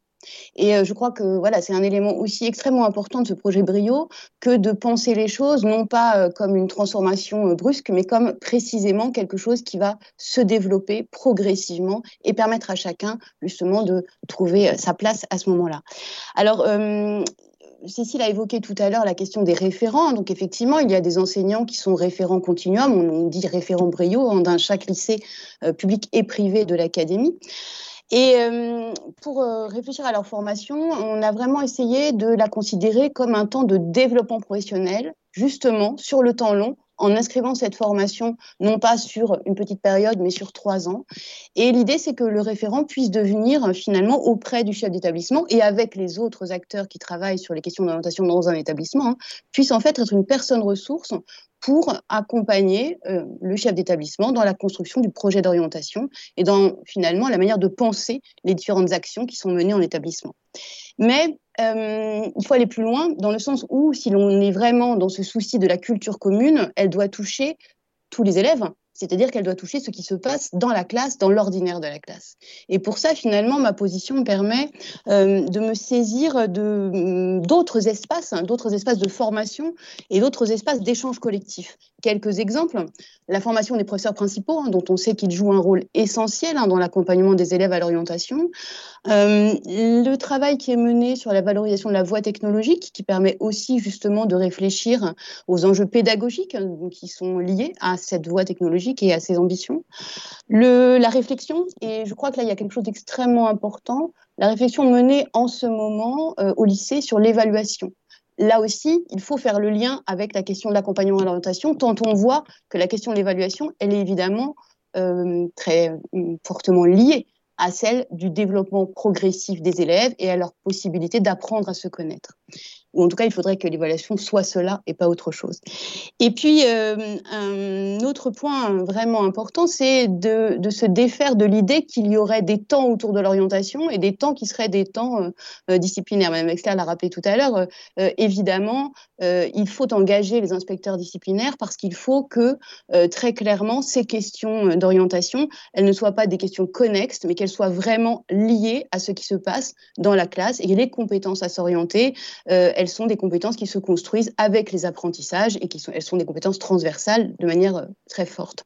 Et euh, je crois que voilà, c'est un élément aussi extrêmement important de ce projet Brio que de penser les choses non pas euh, comme une transformation euh, brusque, mais comme précisément quelque chose qui va se développer progressivement et permettre à chacun justement de trouver sa place à ce moment-là. Alors, Cécile a évoqué tout à l'heure la question des référents. Donc effectivement, il y a des enseignants qui sont référents continuum, on dit référents brio hein, dans chaque lycée public et privé de l'académie. Et euh, pour euh, réfléchir à leur formation, on a vraiment essayé de la considérer comme un temps de développement professionnel, justement sur le temps long, en inscrivant cette formation non pas sur une petite période, mais sur trois ans. Et l'idée, c'est que le référent puisse devenir finalement auprès du chef d'établissement et avec les autres acteurs qui travaillent sur les questions d'orientation dans un établissement, hein, puisse en fait être une personne ressource pour accompagner euh, le chef d'établissement dans la construction du projet d'orientation et dans finalement la manière de penser les différentes actions qui sont menées en établissement. Mais euh, il faut aller plus loin dans le sens où si l'on est vraiment dans ce souci de la culture commune, elle doit toucher tous les élèves, c'est-à-dire qu'elle doit toucher ce qui se passe dans la classe, dans l'ordinaire de la classe. Et pour ça, finalement, ma position me permet euh, de me saisir mm, d'autres espaces, hein, d'autres espaces de formation et d'autres espaces d'échange collectif. Quelques exemples. La formation des professeurs principaux, hein, dont on sait qu'ils jouent un rôle essentiel hein, dans l'accompagnement des élèves à l'orientation. Euh, le travail qui est mené sur la valorisation de la voie technologique, qui permet aussi justement de réfléchir aux enjeux pédagogiques qui sont liés à cette voie technologique et à ses ambitions. La réflexion, et je crois que là, il y a quelque chose d'extrêmement important, la réflexion menée en ce moment euh, au lycée sur l'évaluation. Là aussi, il faut faire le lien avec la question de l'accompagnement à l'orientation, tant on voit que la question de l'évaluation, elle est évidemment euh, très euh, fortement liée à celle du développement progressif des élèves et à leur possibilité d'apprendre à se connaître ou en tout cas, il faudrait que l'évaluation soit cela et pas autre chose. Et puis, euh, un autre point vraiment important, c'est de, se défaire de l'idée qu'il y aurait des temps autour de l'orientation et des temps qui seraient des temps euh, euh disciplinaires. Mme Exler l'a rappelé tout à l'heure, évidemment, il faut engager les inspecteurs disciplinaires parce qu'il faut que, très clairement, ces questions d'orientation, elles ne soient pas des questions connexes, mais qu'elles soient vraiment liées à ce qui se passe dans la classe et les compétences à s'orienter elles sont des compétences qui se construisent avec les apprentissages et qui sont, elles sont des compétences transversales de manière euh, très forte.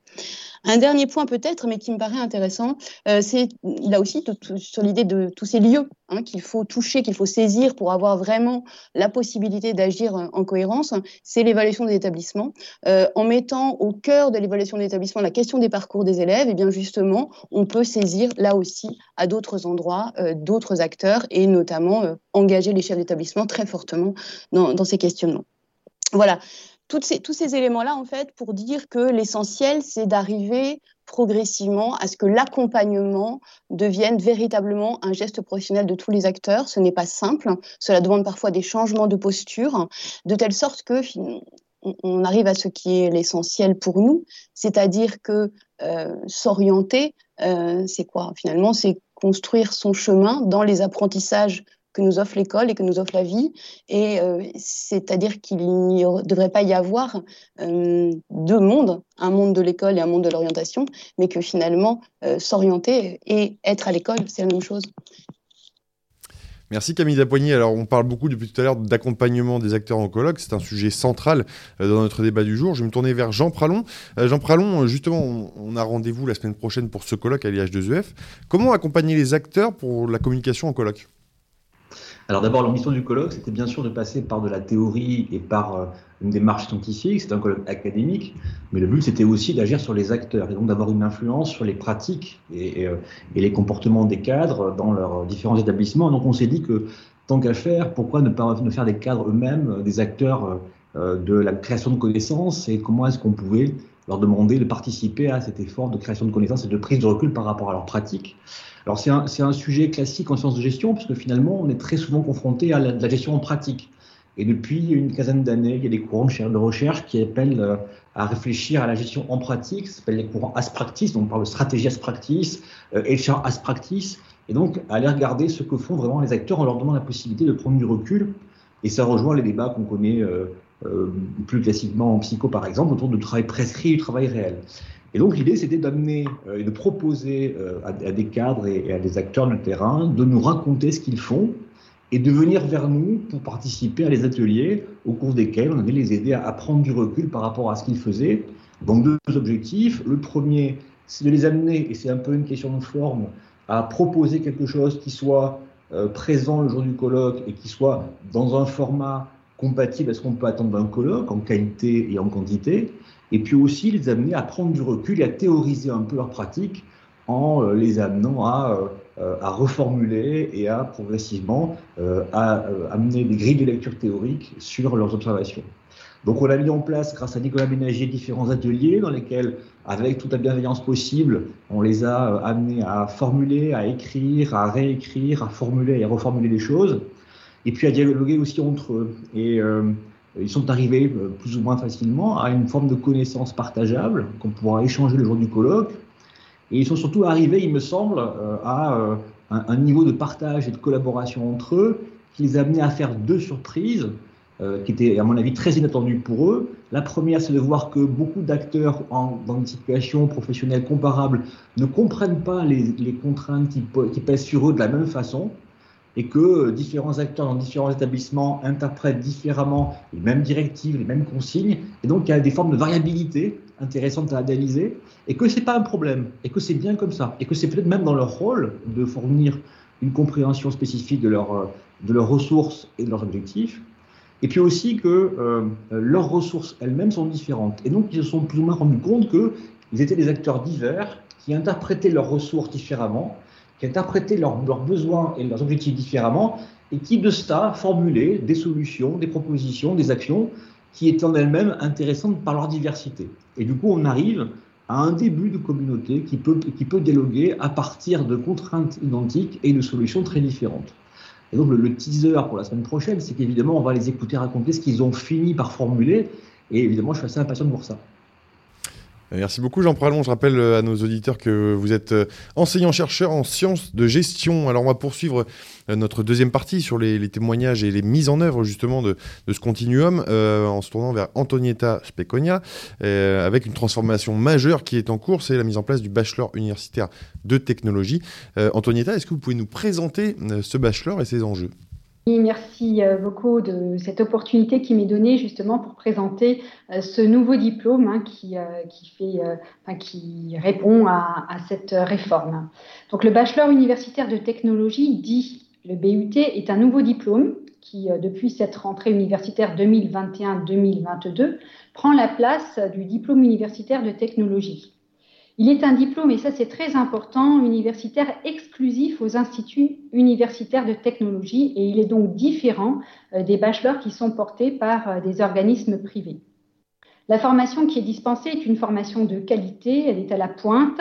Un dernier point peut-être, mais qui me paraît intéressant, euh, c'est là aussi sur l'idée de tous ces lieux hein, qu'il faut toucher, qu'il faut saisir pour avoir vraiment la possibilité d'agir en cohérence, c'est l'évaluation des établissements. Euh, en mettant au cœur de l'évaluation des établissements la question des parcours des élèves, et eh bien justement, on peut saisir là aussi à d'autres endroits, euh, d'autres acteurs, et notamment engager les chefs d'établissement très fortement dans ces questionnements. Voilà tous ces éléments-là, en fait, pour dire que l'essentiel, c'est d'arriver progressivement à ce que l'accompagnement devienne véritablement un geste professionnel de tous les acteurs. Ce n'est pas simple. Cela demande parfois des changements de posture, de telle sorte que on arrive à ce qui est l'essentiel pour nous, c'est-à-dire que euh, s'orienter, euh, c'est quoi? Finalement, c'est construire son chemin dans les apprentissages que nous offre l'école et que nous offre la vie. Et euh, c'est-à-dire qu'il ne devrait pas y avoir euh, deux mondes, un monde de l'école et un monde de l'orientation, mais que finalement, euh, s'orienter et être à l'école, c'est la même chose. Merci Camille Dapoigny. Alors on parle beaucoup depuis tout à l'heure d'accompagnement des acteurs en colloque. C'est un sujet central dans notre débat du jour. Je vais me tourner vers Jean Pralon. Jean Pralon, justement, on, a rendez-vous la semaine prochaine pour ce colloque à l'IH2EF. Comment accompagner les acteurs pour la communication en colloque? Alors d'abord, l'ambition du colloque, c'était bien sûr de passer par de la théorie et par euh, une démarche scientifique, c'était un colloque académique, mais le but c'était aussi d'agir sur les acteurs et donc d'avoir une influence sur les pratiques et, euh, les comportements des cadres dans leurs différents établissements. Donc on s'est dit que tant qu'à faire, pourquoi ne pas ne faire des cadres eux-mêmes, des acteurs de la création de connaissances et comment est-ce qu'on pouvait leur demander de participer à cet effort de création de connaissances et de prise de recul par rapport à leurs pratiques. Alors c'est un, un, sujet classique en sciences de gestion, puisque finalement on est très souvent confronté à la, gestion en pratique. Et depuis une quinzaine d'années, il y a des courants de recherche qui appellent euh, à réfléchir à la gestion en pratique, ça s'appelle les courants as practice, donc on parle de stratégie as practice, euh, HR as practice, et donc aller regarder ce que font vraiment les acteurs en leur donnant la possibilité de prendre du recul. Et ça rejoint les débats qu'on connaît euh, plus classiquement en psycho par exemple, autour du travail prescrit et du travail réel. Et donc l'idée, c'était d'amener euh, et de proposer euh, à, des cadres et, à des acteurs de terrain de nous raconter ce qu'ils font et de venir vers nous pour participer à des ateliers au cours desquels on allait les aider à, prendre du recul par rapport à ce qu'ils faisaient. Donc deux objectifs. Le premier, c'est de les amener, et c'est un peu une question de forme, à proposer quelque chose qui soit présent le jour du colloque et qui soit dans un format compatible à ce qu'on peut attendre d'un colloque en qualité et en quantité, et puis aussi les amener à prendre du recul et à théoriser un peu leurs pratiques en euh, les amenant à, euh, à reformuler et à progressivement euh, à, amener des grilles de lecture théoriques sur leurs observations. Donc on a mis en place, grâce à Nicolas Ménager, différents ateliers dans lesquels, avec toute la bienveillance possible, on les a amenés à formuler, à écrire, à réécrire, à formuler et à reformuler des choses et puis à dialoguer aussi entre eux. Et euh, ils sont arrivés euh, plus ou moins facilement à une forme de connaissance partageable qu'on pourra échanger le jour du colloque. Et ils sont surtout arrivés, il me semble, euh, à un, niveau de partage et de collaboration entre eux qui les a amenés à faire deux surprises qui étaient, à mon avis, très inattendues pour eux. La première, c'est de voir que beaucoup d'acteurs dans une situation professionnelle comparable ne comprennent pas les, contraintes qui, pèsent sur eux de la même façon et que différents acteurs dans différents établissements interprètent différemment les mêmes directives, les mêmes consignes, et donc il y a des formes de variabilité intéressantes à analyser, et que ce n'est pas un problème, et que c'est bien comme ça, et que c'est peut-être même dans leur rôle de fournir une compréhension spécifique de, leur, de leurs ressources et de leurs objectifs, et puis aussi que euh, leurs ressources elles-mêmes sont différentes. Et donc ils se sont plus ou moins rendus compte qu'ils étaient des acteurs divers qui interprétaient leurs ressources différemment, qui interprétaient leurs, besoins et leurs objectifs différemment, et qui, de cela, formulaient des solutions, des propositions, des actions qui étaient en elles-mêmes intéressantes par leur diversité. Et du coup, on arrive à un début de communauté qui peut, qui peut dialoguer à partir de contraintes identiques et de solutions très différentes. Et donc, le, le teaser pour la semaine prochaine, c'est qu'évidemment, on va les écouter raconter ce qu'ils ont fini par formuler. Et évidemment, je suis assez impatient voir ça. Merci beaucoup Jean Pralon. Je rappelle euh, à nos auditeurs que vous êtes euh, enseignant-chercheur en sciences de gestion. Alors on va poursuivre euh, notre deuxième partie sur les, témoignages et les mises en œuvre justement de, ce continuum en se tournant vers Antonietta Speconia avec une transformation majeure qui est en cours, c'est la mise en place du bachelor universitaire de technologie. Antonietta, est-ce que vous pouvez nous présenter ce bachelor et ses enjeux? Merci euh, beaucoup de cette opportunité qui m'est donnée justement pour présenter euh, ce nouveau diplôme hein, qui, euh, qui répond à, à, cette réforme. Donc le bachelor universitaire de technologie, dit le BUT, est un nouveau diplôme qui, depuis cette rentrée universitaire 2021-2022, prend la place du diplôme universitaire de technologie. Il est un diplôme, et ça c'est très important, universitaire exclusif aux instituts universitaires de technologie et il est donc différent euh, des bachelors qui sont portés par euh, des organismes privés. La formation qui est dispensée est une formation de qualité, elle est à la pointe,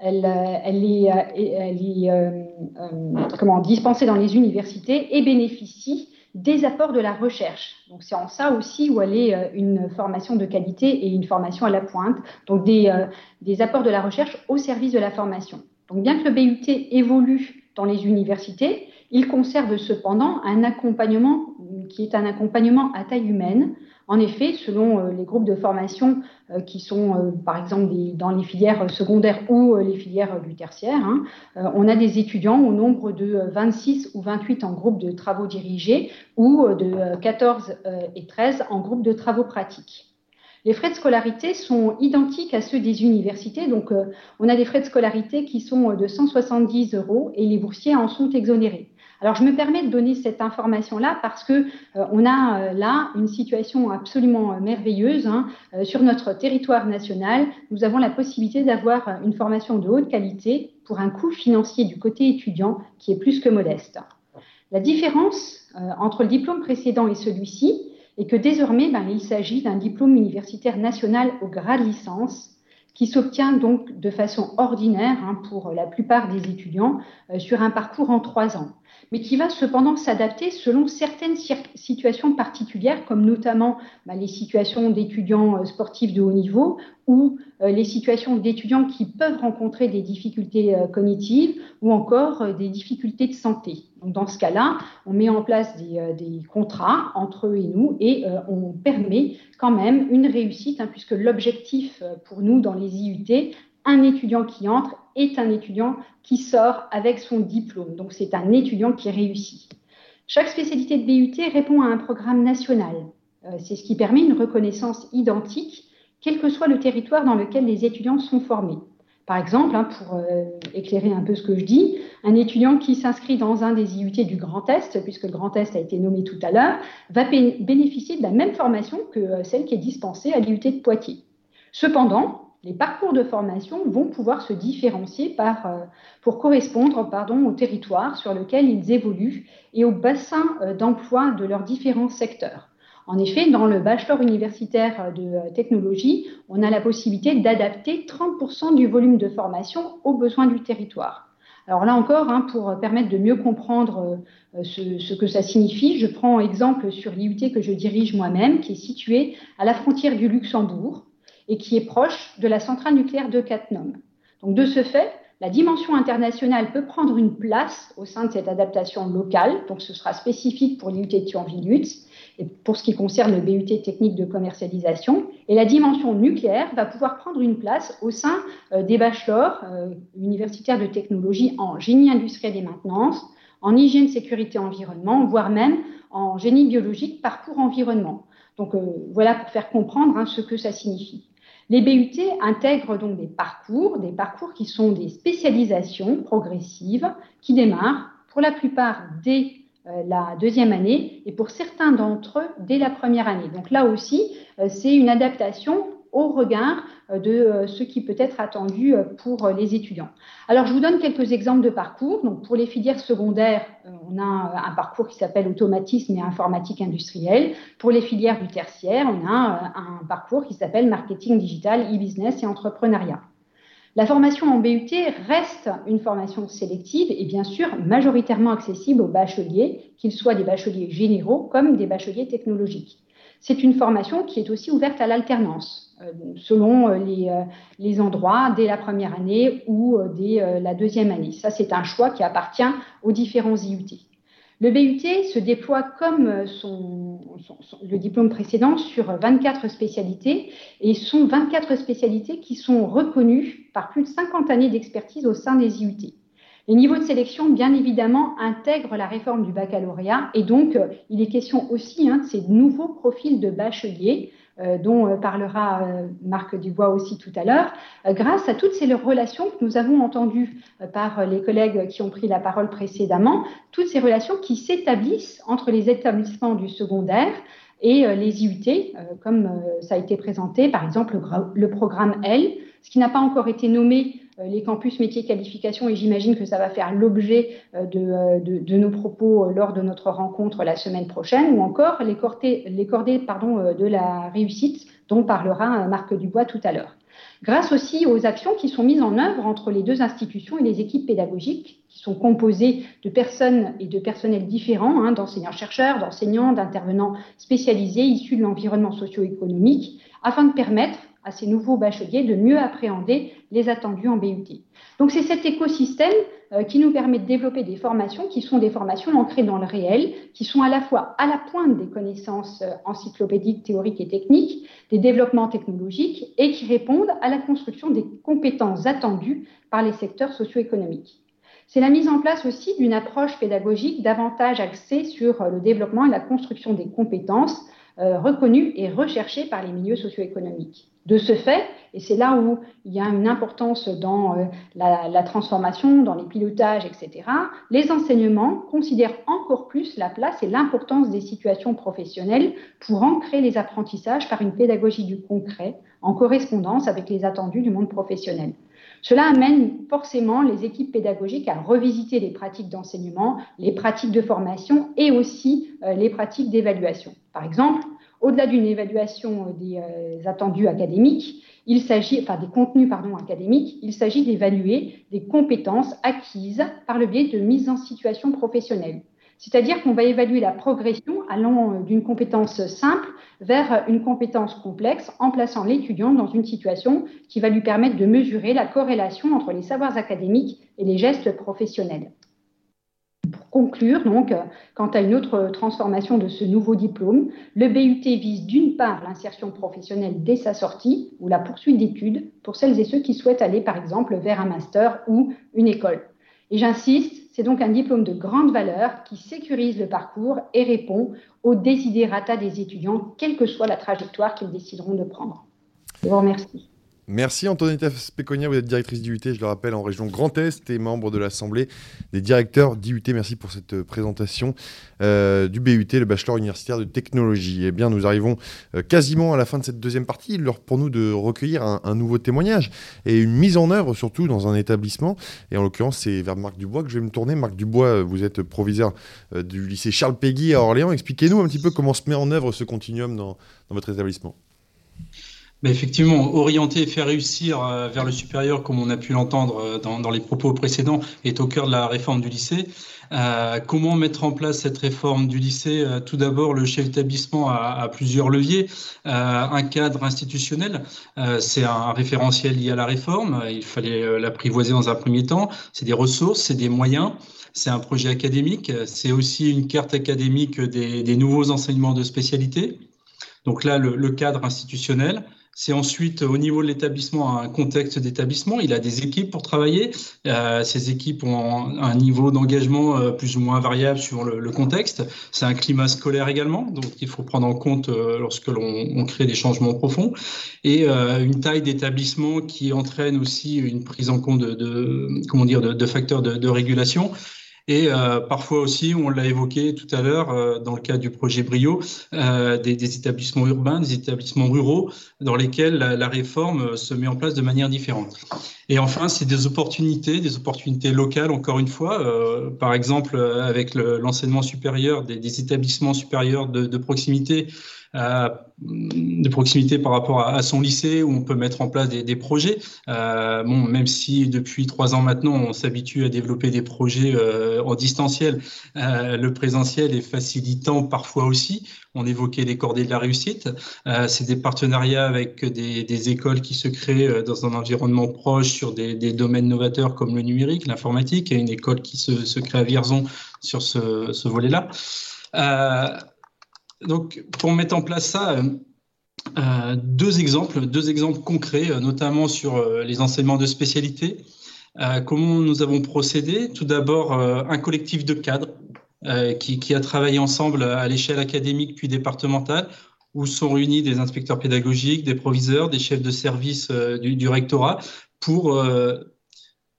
elle, euh, est, elle est comment, dispensée dans les universités et bénéficie des apports de la recherche. Donc c'est en ça aussi où elle est euh, une formation de qualité et une formation à la pointe. Donc des, euh, des apports de la recherche au service de la formation. Donc bien que le BUT évolue dans les universités, il conserve cependant un accompagnement qui est un accompagnement à taille humaine en effet, selon euh, les groupes de formation euh, qui sont, euh, par exemple, dans les filières secondaires ou les filières du tertiaire, hein, on a des étudiants au nombre de 26 ou 28 en groupe de travaux dirigés ou de 14 et 13 en groupe de travaux pratiques. Les frais de scolarité sont identiques à ceux des universités. Donc, on a des frais de scolarité qui sont de 170 euros et les boursiers en sont exonérés. Alors je me permets de donner cette information-là parce que on a là une situation absolument merveilleuse. Hein. sur notre territoire national, nous avons la possibilité d'avoir une formation de haute qualité pour un coût financier du côté étudiant qui est plus que modeste. La différence entre le diplôme précédent et celui-ci est que désormais, ben, il s'agit d'un diplôme universitaire national au grade licence qui s'obtient donc de façon ordinaire hein, pour la plupart des étudiants euh, sur un parcours en trois ans, mais qui va cependant s'adapter selon certaines situations particulières, comme notamment bah, les situations d'étudiants euh, sportifs de haut niveau ou euh, les situations d'étudiants qui peuvent rencontrer des difficultés cognitives ou encore des difficultés de santé. Dans ce cas-là, on met en place des, contrats entre eux et nous et on permet quand même une réussite, hein, puisque l'objectif euh, pour nous dans les IUT, un étudiant qui entre est un étudiant qui sort avec son diplôme. Donc c'est un étudiant qui réussit. Chaque spécialité de BUT répond à un programme national. Euh, c'est ce qui permet une reconnaissance identique, quel que soit le territoire dans lequel les étudiants sont formés. Par exemple, hein, pour euh, éclairer un peu ce que je dis, un étudiant qui s'inscrit dans un des IUT du Grand Est, puisque le Grand Est a été nommé tout à l'heure, va bénéficier de la même formation que euh, celle qui est dispensée à l'IUT de Poitiers. Cependant, les parcours de formation vont pouvoir se différencier par, euh, pour correspondre pardon, au territoire sur lequel ils évoluent et au bassin d'emploi de leurs différents secteurs. En effet, dans le bachelor universitaire de technologie, on a la possibilité d'adapter 30% du volume de formation aux besoins du territoire. Alors là encore, hein, pour permettre de mieux comprendre euh, ce, que ça signifie, je prends exemple sur l'IUT que je dirige moi-même, qui est situé à la frontière du Luxembourg et qui est proche de la centrale nucléaire de Cattenom. Donc de ce fait, la dimension internationale peut prendre une place au sein de cette adaptation locale, donc ce sera spécifique pour l'IUT de Thionville-Lutz, et pour ce qui concerne le BUT technique de commercialisation. Et la dimension nucléaire va pouvoir prendre une place au sein euh, des bachelors euh, universitaires de technologie en génie industriel et maintenance, en hygiène, sécurité, environnement, voire même en génie biologique, parcours environnement. Donc euh, voilà pour faire comprendre hein, ce que ça signifie. Les BUT intègrent donc des parcours, des parcours qui sont des spécialisations progressives qui démarrent pour la plupart dès euh, la deuxième année et pour certains d'entre eux dès la première année. Donc là aussi, euh, c'est une adaptation au regard euh, de ce qui peut être attendu pour les étudiants. Alors, je vous donne quelques exemples de parcours. Donc, pour les filières secondaires, on a un parcours qui s'appelle automatisme et informatique industrielle. Pour les filières du tertiaire, on a un parcours qui s'appelle marketing digital, e-business et entrepreneuriat. La formation en BUT reste une formation sélective et bien sûr majoritairement accessible aux bacheliers, qu'ils soient des bacheliers généraux comme des bacheliers technologiques. C'est une formation qui est aussi ouverte à l'alternance, euh, selon euh, euh, les, endroits, dès la première année ou dès la deuxième année. Ça, c'est un choix qui appartient aux différents IUT. Le BUT se déploie comme le diplôme précédent sur 24 spécialités et sont 24 spécialités qui sont reconnues par plus de 50 années d'expertise au sein des IUT. Les niveaux de sélection, bien évidemment, intègrent la réforme du baccalauréat et donc il est question aussi hein, de ces nouveaux profils de bacheliers euh, dont euh, parlera euh, Marc Dubois aussi tout à l'heure, grâce à toutes ces relations que nous avons entendues par les collègues qui ont pris la parole précédemment, toutes ces relations qui s'établissent entre les établissements du secondaire et les IUT, comme ça a été présenté, par exemple le programme L, ce qui n'a pas encore été nommé euh, les campus métiers qualification et j'imagine que ça va faire l'objet euh, euh, de, nos propos lors de notre rencontre la semaine prochaine, ou encore les cordées, de la réussite dont parlera Marc Dubois tout à l'heure. Grâce aussi aux actions qui sont mises en œuvre entre les deux institutions et les équipes pédagogiques, qui sont composées de personnes et de personnels différents, hein, d'enseignants-chercheurs, d'enseignants, d'intervenants spécialisés issus de l'environnement socio-économique, afin de permettre à ces nouveaux bacheliers de mieux appréhender les attendus en BUT. Donc c'est cet écosystème euh, qui nous permet de développer des formations qui sont des formations ancrées dans le réel, qui sont à la fois à la pointe des connaissances euh, encyclopédiques, théoriques et techniques, des développements technologiques et qui répondent à la construction des compétences attendues par les secteurs socio-économiques. C'est la mise en place aussi d'une approche pédagogique davantage axée sur euh, le développement et la construction des compétences reconnue et recherchée par les milieux socio-économiques. De ce fait, et c'est là où il y a une importance dans euh, la, transformation, dans les pilotages, etc., les enseignements considèrent encore plus la place et l'importance des situations professionnelles pour ancrer les apprentissages par une pédagogie du concret en correspondance avec les attendus du monde professionnel. Cela amène forcément les équipes pédagogiques à revisiter les pratiques d'enseignement, les pratiques de formation et aussi euh, les pratiques d'évaluation. Par exemple, au-delà d'une évaluation euh, des euh, attendus académiques, il s'agit, enfin des contenus pardon, académiques, il s'agit d'évaluer des compétences acquises par le biais de mise en situation professionnelle. C'est-à-dire qu'on va évaluer la progression allant euh, d'une compétence simple vers une compétence complexe en plaçant l'étudiant dans une situation qui va lui permettre de mesurer la corrélation entre les savoirs académiques et les gestes professionnels conclure, donc, quant à une autre transformation de ce nouveau diplôme, le BUT vise d'une part l'insertion professionnelle dès sa sortie ou la poursuite d'études pour celles et ceux qui souhaitent aller, par exemple, vers un master ou une école. Et j'insiste, c'est donc un diplôme de grande valeur qui sécurise le parcours et répond aux désidérata des étudiants, quelle que soit la trajectoire qu'ils décideront de prendre. Je vous remercie. Merci Antonetta Speconia, vous êtes directrice d'IUT, je le rappelle, en région Grand Est et membre de l'Assemblée des directeurs d'IUT. Merci pour cette euh, présentation euh, du BUT, le bachelor universitaire de technologie. Eh bien, nous arrivons euh, quasiment à la fin de cette deuxième partie. Il l'heure pour nous de recueillir un, nouveau témoignage et une mise en œuvre surtout dans un établissement. Et en l'occurrence, c'est vers Marc Dubois que je vais me tourner. Marc Dubois, vous êtes proviseur du lycée Charles Péguy à Orléans. Expliquez-nous un petit peu comment se met en œuvre ce continuum dans votre établissement effectivement, orienter et faire réussir euh, vers le supérieur, comme on a pu l'entendre euh, dans, les propos précédents, est au cœur de la réforme du lycée. Euh, comment mettre en place cette réforme du lycée? Tout d'abord, le chef d'établissement a, plusieurs leviers. un cadre institutionnel, c'est un référentiel lié à la réforme. Il fallait l'apprivoiser dans un premier temps. C'est des ressources, c'est des moyens. C'est un projet académique. C'est aussi une carte académique des, nouveaux enseignements de spécialité. Donc là, le cadre institutionnel. C'est ensuite au niveau de l'établissement un contexte d'établissement. Il a des équipes pour travailler. Euh, ces équipes ont un niveau d'engagement euh, plus ou moins variable sur le, contexte. C'est un climat scolaire également, donc il faut prendre en compte euh, lorsque l'on crée des changements profonds. Et une taille d'établissement qui entraîne aussi une prise en compte de, comment dire de, facteurs de, de régulation et euh, parfois aussi, on l'a évoqué tout à l'heure euh, dans le cadre du projet Brio, euh, des, établissements urbains, des établissements ruraux dans lesquels la, réforme se met en place de manière différente. Et enfin, c'est des opportunités, des opportunités locales, encore une fois, par exemple avec l'enseignement supérieur, des, établissements supérieurs de, de proximité de proximité par rapport à, son lycée où on peut mettre en place des, projets. Euh, bon, même si depuis trois ans maintenant on s'habitue à développer des projets euh, en distanciel, euh, le présentiel est facilitant parfois aussi. On évoquait les cordées de la réussite. C'est des partenariats avec des, écoles qui se créent dans un environnement proche sur des, domaines novateurs comme le numérique, l'informatique. A une école qui se, crée à Vierzon sur ce volet-là donc, pour mettre en place ça, euh, euh, deux exemples, deux exemples concrets, euh, notamment sur les enseignements de spécialité. comment nous avons procédé? Tout d'abord, un collectif de cadres qui, a travaillé ensemble à l'échelle académique puis départementale, où sont réunis des inspecteurs pédagogiques, des proviseurs, des chefs de service du, du, rectorat, pour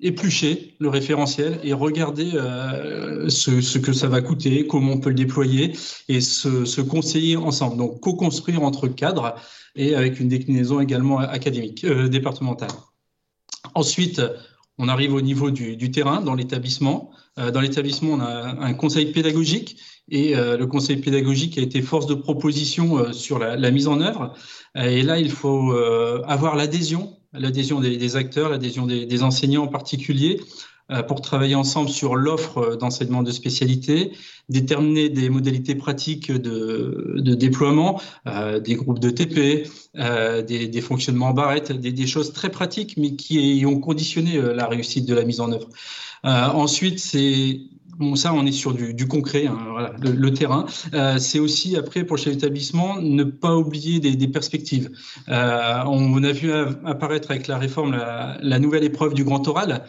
éplucher le référentiel et regarder euh, ce, que ça va coûter, comment on peut le déployer et se, conseiller ensemble. Donc, co-construire entre cadres et avec une déclinaison également académique, euh, départementale. Ensuite, on arrive au niveau du, terrain dans l'établissement. Euh, dans l'établissement, on a un conseil pédagogique et le conseil pédagogique a été force de proposition sur la, la, mise en œuvre. et là, il faut avoir l'adhésion l'adhésion des, acteurs, l'adhésion des, enseignants en particulier, euh, pour travailler ensemble sur l'offre d'enseignement de spécialité, déterminer des modalités pratiques de, déploiement, euh, des groupes de TP, euh, des, fonctionnements en barrette, des, choses très pratiques, mais qui ont conditionné la réussite de la mise en œuvre. ensuite, c'est Bon, ça, on est sur du, concret, hein, voilà, le, terrain. Euh, c'est aussi, après, pour le chef d'établissement, ne pas oublier des, perspectives. Euh, on, a vu apparaître avec la réforme la, nouvelle épreuve du grand oral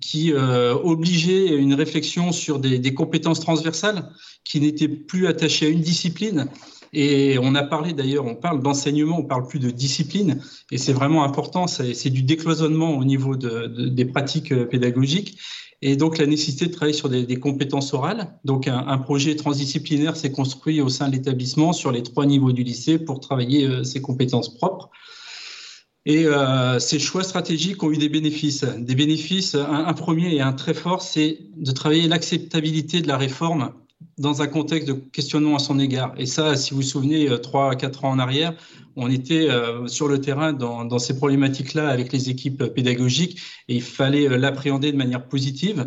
qui euh, obligeait une réflexion sur des, des compétences transversales qui n'étaient plus attachées à une discipline Et on a parlé d'ailleurs, on parle d'enseignement, on parle plus de discipline, et c'est vraiment important, c'est du décloisonnement au niveau des pratiques pédagogiques. Et donc la nécessité de travailler sur des, compétences orales. Donc un, projet transdisciplinaire s'est construit au sein de l'établissement sur les trois niveaux du lycée pour travailler euh, ces compétences propres. Et euh, ces choix stratégiques ont eu des bénéfices. Des bénéfices, un premier et un très fort, c'est de travailler l'acceptabilité de la réforme dans un contexte de questionnement à son égard. Et ça, si vous vous souvenez, euh, trois à quatre ans en arrière, on était euh, sur le terrain dans, ces problématiques-là avec les équipes pédagogiques et il fallait euh, l'appréhender de manière positive.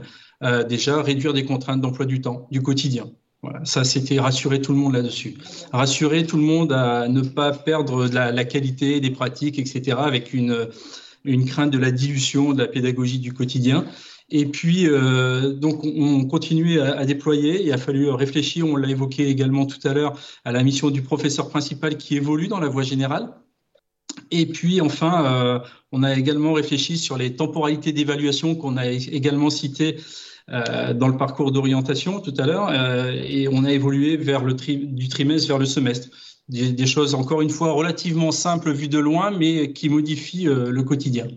déjà, réduire des contraintes d'emploi du temps, du quotidien. Voilà, ça, c'était rassurer tout le monde là-dessus. Rassurer tout le monde à ne pas perdre la, qualité des pratiques, etc., avec une crainte de la dilution de la pédagogie du quotidien. Et puis, euh, donc, on continue à, déployer. Il a fallu réfléchir, on l'a évoqué également tout à l'heure, à la mission du professeur principal qui évolue dans la voie générale. Et puis, enfin, euh, on a également réfléchi sur les temporalités d'évaluation qu'on a également citées euh, dans le parcours d'orientation tout à l'heure. et on a évolué vers le du trimestre vers le semestre. Des, choses, encore une fois, relativement simples vues de loin, mais qui modifient le quotidien.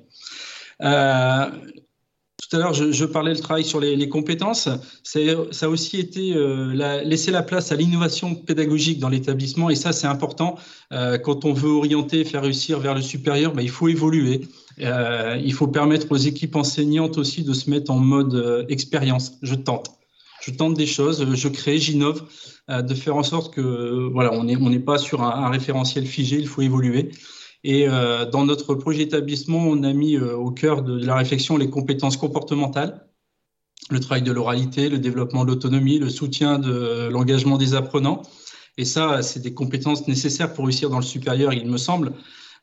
Tout à l'heure, je, parlais le travail sur les, compétences. Ça a aussi été euh, laisser la place à l'innovation pédagogique dans l'établissement. Et ça, c'est important. Euh, quand on veut orienter, faire réussir vers le supérieur, ben, il faut évoluer. Euh, il faut permettre aux équipes enseignantes aussi de se mettre en mode expérience. Je tente. Je tente des choses, je crée, j'innove, de faire en sorte que voilà, on n'est pas sur un référentiel figé, il faut évoluer. Et euh, dans notre projet établissement, on a mis euh, au cœur de, la réflexion les compétences comportementales, le travail de l'oralité, le développement de l'autonomie, le soutien de l'engagement des apprenants. Et ça, c'est des compétences nécessaires pour réussir dans le supérieur, il me semble.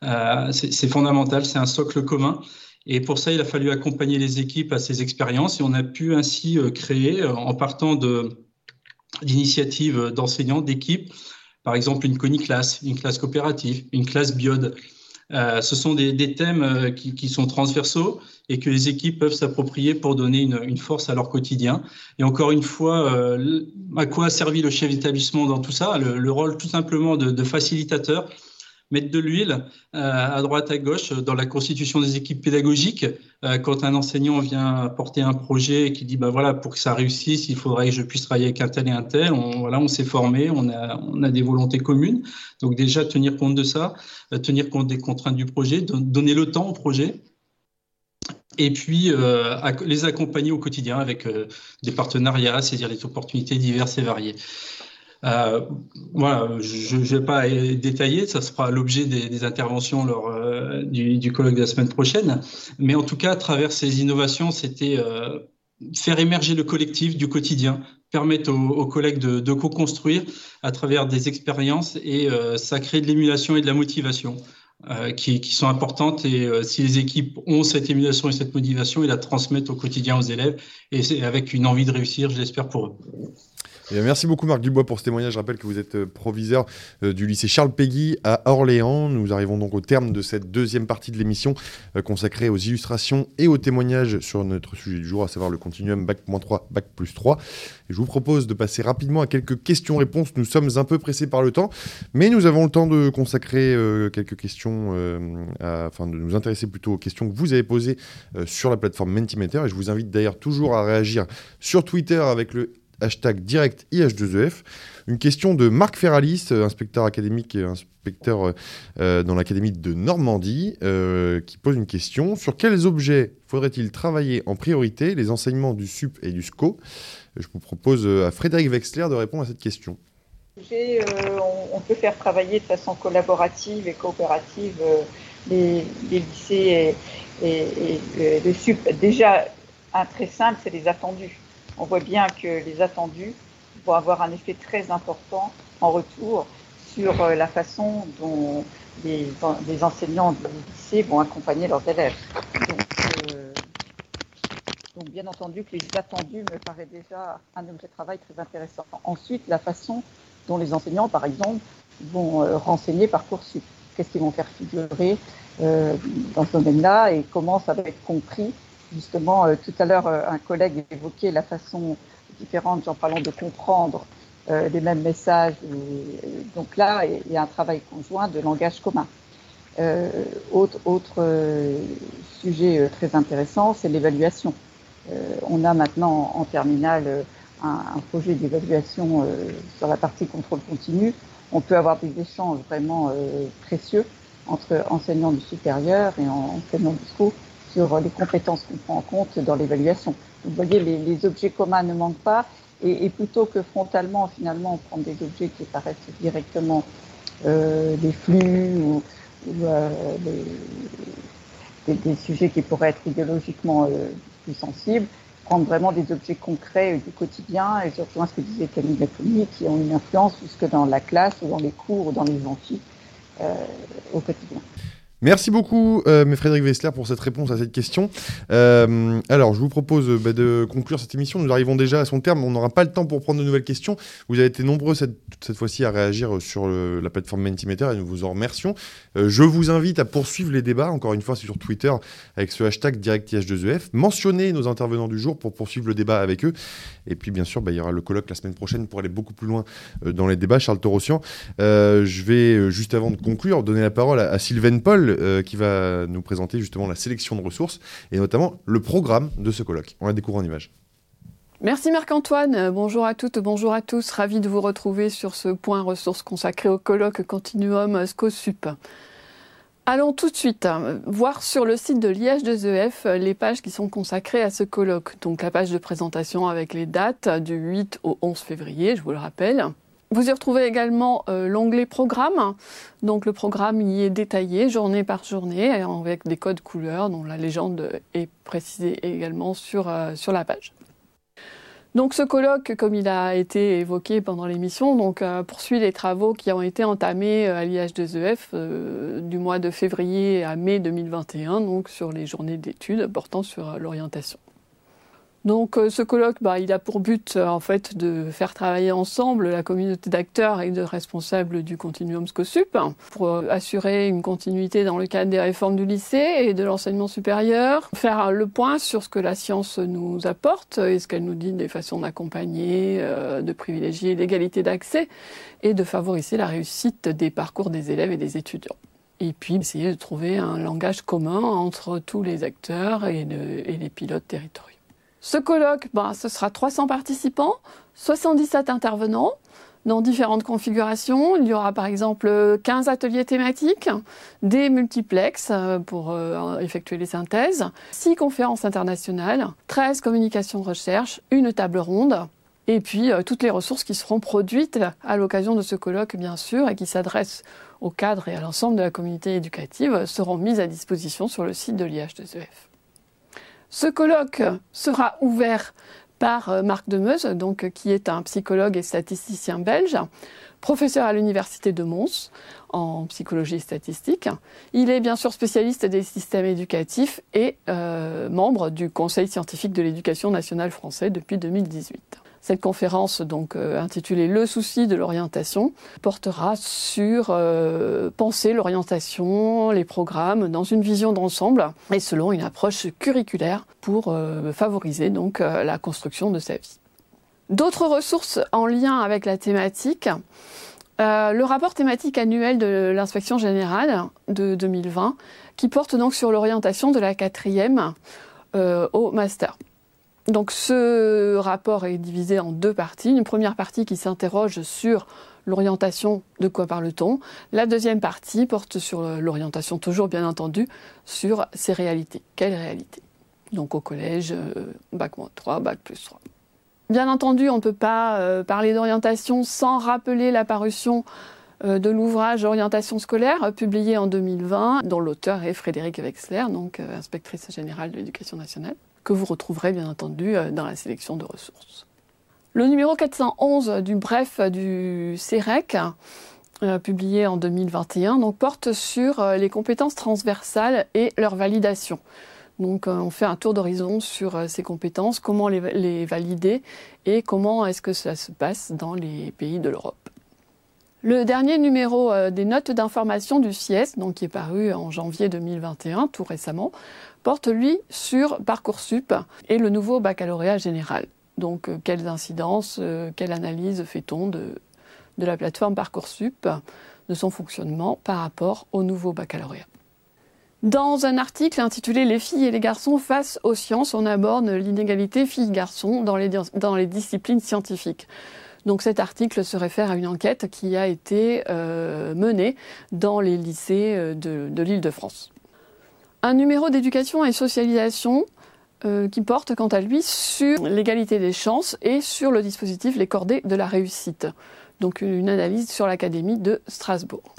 Euh, c'est fondamental, c'est un socle commun. Et pour ça, il a fallu accompagner les équipes à ces expériences et on a pu ainsi créer, en partant d'initiatives d'enseignants, d'équipes, par exemple une classe, une classe coopérative, une classe biode. Euh, ce sont des, thèmes euh, qui, sont transversaux et que les équipes peuvent s'approprier pour donner une, force à leur quotidien. Et encore une fois, euh, à quoi a servi le chef d'établissement dans tout ça? Le, rôle tout simplement de facilitateur mettre de l'huile euh, à droite, à gauche dans la constitution des équipes pédagogiques. Euh, quand un enseignant vient porter un projet et qui dit, bah voilà, pour que ça réussisse, il faudrait que je puisse travailler avec un tel et un tel. On, voilà, on s'est formé, on a, on a des volontés communes. Donc déjà, tenir compte de ça, euh, tenir compte des contraintes du projet, donner le temps au projet et puis les accompagner au quotidien avec des partenariats, saisir les opportunités diverses et variées. Euh, voilà, je ne vais pas détailler, ça sera l'objet des, interventions lors euh, du, colloque de la semaine prochaine. Mais en tout cas, à travers ces innovations, c'était euh, faire émerger le collectif du quotidien, permettre aux, collègues de, co-construire à travers des expériences et ça crée de l'émulation et de la motivation. qui, qui, sont importantes et si les équipes ont cette émulation et cette motivation, ils la transmettent au quotidien aux élèves et avec une envie de réussir, je l'espère pour eux. Merci beaucoup Marc Dubois pour ce témoignage. Je rappelle que vous êtes euh, proviseur euh, du lycée Charles Péguy à Orléans. Nous arrivons donc au terme de cette deuxième partie de l'émission euh, consacrée aux illustrations et aux témoignages sur notre sujet du jour, à savoir le continuum Bac-3, Bac plus 3. Et je vous propose de passer rapidement à quelques questions-réponses. Nous sommes un peu pressés par le temps, mais nous avons le temps de consacrer quelques questions, afin de nous intéresser plutôt aux questions que vous avez posées sur la plateforme Mentimeter. Et je vous invite d'ailleurs toujours à réagir sur Twitter avec le hashtag direct IH2EF. Une question de Marc Ferralis, euh, inspecteur académique et inspecteur euh, euh, dans l'Académie de Normandie, qui pose une question. Sur quels objets faudrait-il travailler en priorité les enseignements du SUP et du SCO? Je vous propose à Frédéric Wexler de répondre à cette question. on, peut faire travailler de façon collaborative et coopérative les, lycées et le SUP. Déjà, un très simple, c'est les attendus on voit bien que les attendus vont avoir un effet très important en retour sur euh, la façon dont les, enseignants du lycée vont accompagner leurs élèves. Euh, donc, bien entendu que les attendus me paraît déjà un objet de travail très intéressant. Ensuite, la façon dont les enseignants, par exemple, vont euh, renseigner Parcoursup. Qu'est-ce qu'ils vont faire figurer dans ce domaine-là et comment ça va être compris Justement, euh, tout à l'heure, euh, un collègue évoquait la façon différente, en parlant de comprendre les mêmes messages. donc là, il y a un travail conjoint de langage commun. autre, sujet très intéressant, c'est l'évaluation. on a maintenant en, terminale un, un projet d'évaluation sur la partie contrôle continu. On peut avoir des échanges vraiment précieux entre enseignants du supérieur et enseignants du SCO sur les compétences qu'on prend en compte dans l'évaluation. Vous voyez, les, objets communs ne manquent pas et, plutôt que frontalement, finalement, on prend des objets qui paraissent directement euh, des flux ou, euh, des, sujets qui pourraient être idéologiquement euh, plus sensibles, prendre vraiment des objets concrets du quotidien et surtout ce que disait Camille Laconi, qui ont une influence jusque dans la classe ou dans les cours ou dans les amphis au quotidien. Merci beaucoup, euh, Frédéric Wessler, pour cette réponse à cette question. Euh, alors, je vous propose euh, bah, de conclure cette émission. Nous arrivons déjà à son terme. On n'aura pas le temps pour prendre de nouvelles questions. Vous avez été nombreux cette, cette fois-ci à réagir sur la plateforme Mentimeter et nous vous en remercions. je vous invite à poursuivre les débats, encore une fois, sur Twitter avec ce hashtag DirectIH2EF. Mentionnez nos intervenants du jour pour poursuivre le débat avec eux. Et puis, bien sûr, bah, il y aura le colloque la semaine prochaine pour aller beaucoup plus loin dans les débats. Charles Torossian, je vais, juste avant de conclure, donner la parole à, à Sylvain Paul euh, qui va nous présenter justement la sélection de ressources et notamment le programme de ce colloque. On la découvre en image. Merci Marc-Antoine, bonjour à toutes, bonjour à tous, ravi de vous retrouver sur ce point ressources consacré au colloque Continuum SCOSUP. Allons tout de suite voir sur le site de l'IH2EF les pages qui sont consacrées à ce colloque. Donc la page de présentation avec les dates du 8 au 11 février, je vous le rappelle. Vous y retrouvez également euh, l'onglet Programme. Donc le programme y est détaillé journée par journée avec des codes couleurs dont la légende est précisée également sur, euh, sur la page. Donc ce colloque, comme il a été évoqué pendant l'émission, euh, poursuit les travaux qui ont été entamés à l'IH2EF du mois de février à mai 2021, donc sur les journées d'études portant sur l'orientation. Donc euh, ce colloque, bah, il a pour but euh, en fait de faire travailler ensemble la communauté d'acteurs et de responsables du continuum SCOSUP pour euh, assurer une continuité dans le cadre des réformes du lycée et de l'enseignement supérieur, faire le point sur ce que la science nous apporte et ce qu'elle nous dit des façons d'accompagner, de privilégier l'égalité d'accès et de favoriser la réussite des parcours des élèves et des étudiants et puis essayer de trouver un langage commun entre tous les acteurs et, et les pilotes territoriaux. Ce colloque, ben, ce sera 300 participants, 77 intervenants dans différentes configurations. Il y aura par exemple 15 ateliers thématiques, des multiplexes euh, pour euh, effectuer les synthèses, 6 conférences internationales, 13 communications recherche, une table ronde, et puis euh, toutes les ressources qui seront produites à l'occasion de ce colloque, bien sûr, et qui s'adressent au cadre et à l'ensemble de la communauté éducative, seront mises à disposition sur le site de l'IH2EF. Ce colloque sera ouvert par euh, Marc Demeuse, donc, qui est un psychologue et statisticien belge, professeur à l'Université de Mons en psychologie et statistique. Il est bien sûr spécialiste des systèmes éducatifs et euh, membre du Conseil scientifique de l'éducation nationale français depuis 2018. Cette conférence, donc euh, intitulée Le souci de l'orientation, portera sur euh, penser l'orientation, les programmes dans une vision d'ensemble et selon une approche curriculaire pour euh, favoriser donc la construction de sa vie. D'autres ressources en lien avec la thématique. le rapport thématique annuel de l'inspection générale de 2020 qui porte donc sur l'orientation de la quatrième au master. Donc ce rapport est divisé en deux parties. Une première partie qui s'interroge sur l'orientation, de quoi parle-t-on La deuxième partie porte sur l'orientation, toujours bien entendu, sur ses réalités. Quelles réalités? Donc au collège, euh, bac 3, bac plus 3. Bien entendu, on ne peut pas euh, parler d'orientation sans rappeler l'apparition euh, de l'ouvrage Orientation scolaire, publié en 2020, dont l'auteur est Frédéric Wexler, donc inspectrice générale de l'éducation nationale que vous retrouverez bien entendu euh, dans la sélection de ressources. Le numéro 411 du bref du CEREC, euh, publié en 2021, donc, porte sur euh, les compétences transversales et leur validation. Donc on fait un tour d'horizon sur ces compétences, comment les, valider et comment est-ce que ça se passe dans les pays de l'Europe. Le dernier numéro des notes d'information du CIES, donc qui est paru en janvier 2021, tout récemment, porte lui sur Parcoursup et le nouveau baccalauréat général. Donc, quelles incidences, quelle analyse fait-on de, la plateforme Parcoursup, de son fonctionnement par rapport au nouveau baccalauréat? Dans un article intitulé Les filles et les garçons face aux sciences, on aborde l'inégalité filles-garçons dans les, dans les disciplines scientifiques. Donc cet article se réfère à une enquête qui a été euh, menée dans les lycées euh, de, l'île de France. Un numéro d'éducation et socialisation euh, qui porte quant à lui sur l'égalité des chances et sur le dispositif Les Cordées de la réussite. Donc une analyse sur l'Académie de Strasbourg.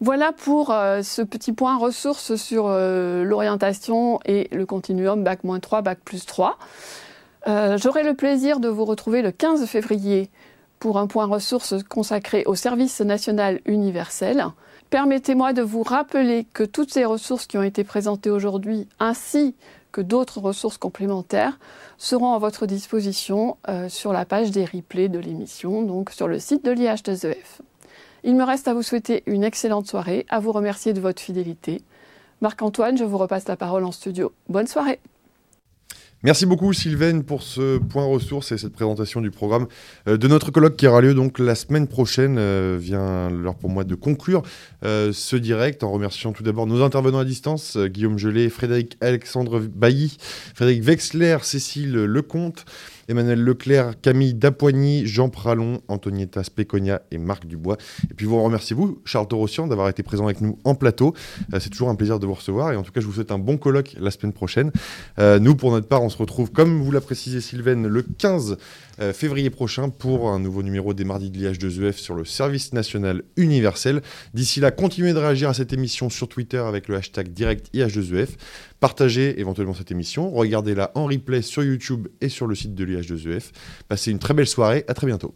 Voilà pour ce petit point ressources sur l'orientation et le continuum Bac-3, Bac plus 3. Euh, j'aurai le plaisir de vous retrouver le 15 février pour un point ressources consacré au service national universel. Permettez-moi de vous rappeler que toutes ces ressources qui ont été présentées aujourd'hui, ainsi que d'autres ressources complémentaires, seront à votre disposition euh, sur la page des replays de l'émission, donc sur le site de l'IH2EF. Il me reste à vous souhaiter une excellente soirée, à vous remercier de votre fidélité. Marc-Antoine, je vous repasse la parole en studio. Bonne soirée. Merci beaucoup Sylvaine pour ce point ressource et cette présentation du programme euh, de notre colloque qui aura lieu donc la semaine prochaine. Euh, vient l'heure pour moi de conclure euh, ce direct en remerciant tout d'abord nos intervenants à distance, Guillaume Gelé, Frédéric Alexandre Bailly, Frédéric Wexler, Cécile Lecomte. Emmanuel Leclerc, Camille Dapoigny, Jean Pralon, Antonietta Speconia et Marc Dubois. Et puis vous remerciez vous, Charles Torossian, d'avoir été présent avec nous en plateau. Euh, c'est toujours un plaisir de vous recevoir et en tout cas je vous souhaite un bon colloque la semaine prochaine. Euh, nous pour notre part on se retrouve comme vous l'a précisé Sylvaine le 15 euh, février prochain pour un nouveau numéro des mardis de l'IH2EF sur le service national universel. D'ici là, continuez de réagir à cette émission sur Twitter avec le hashtag direct IH2EF. Partagez éventuellement cette émission, regardez-la en replay sur YouTube et sur le site de l'IH2EF. Passez une très belle soirée, à très bientôt.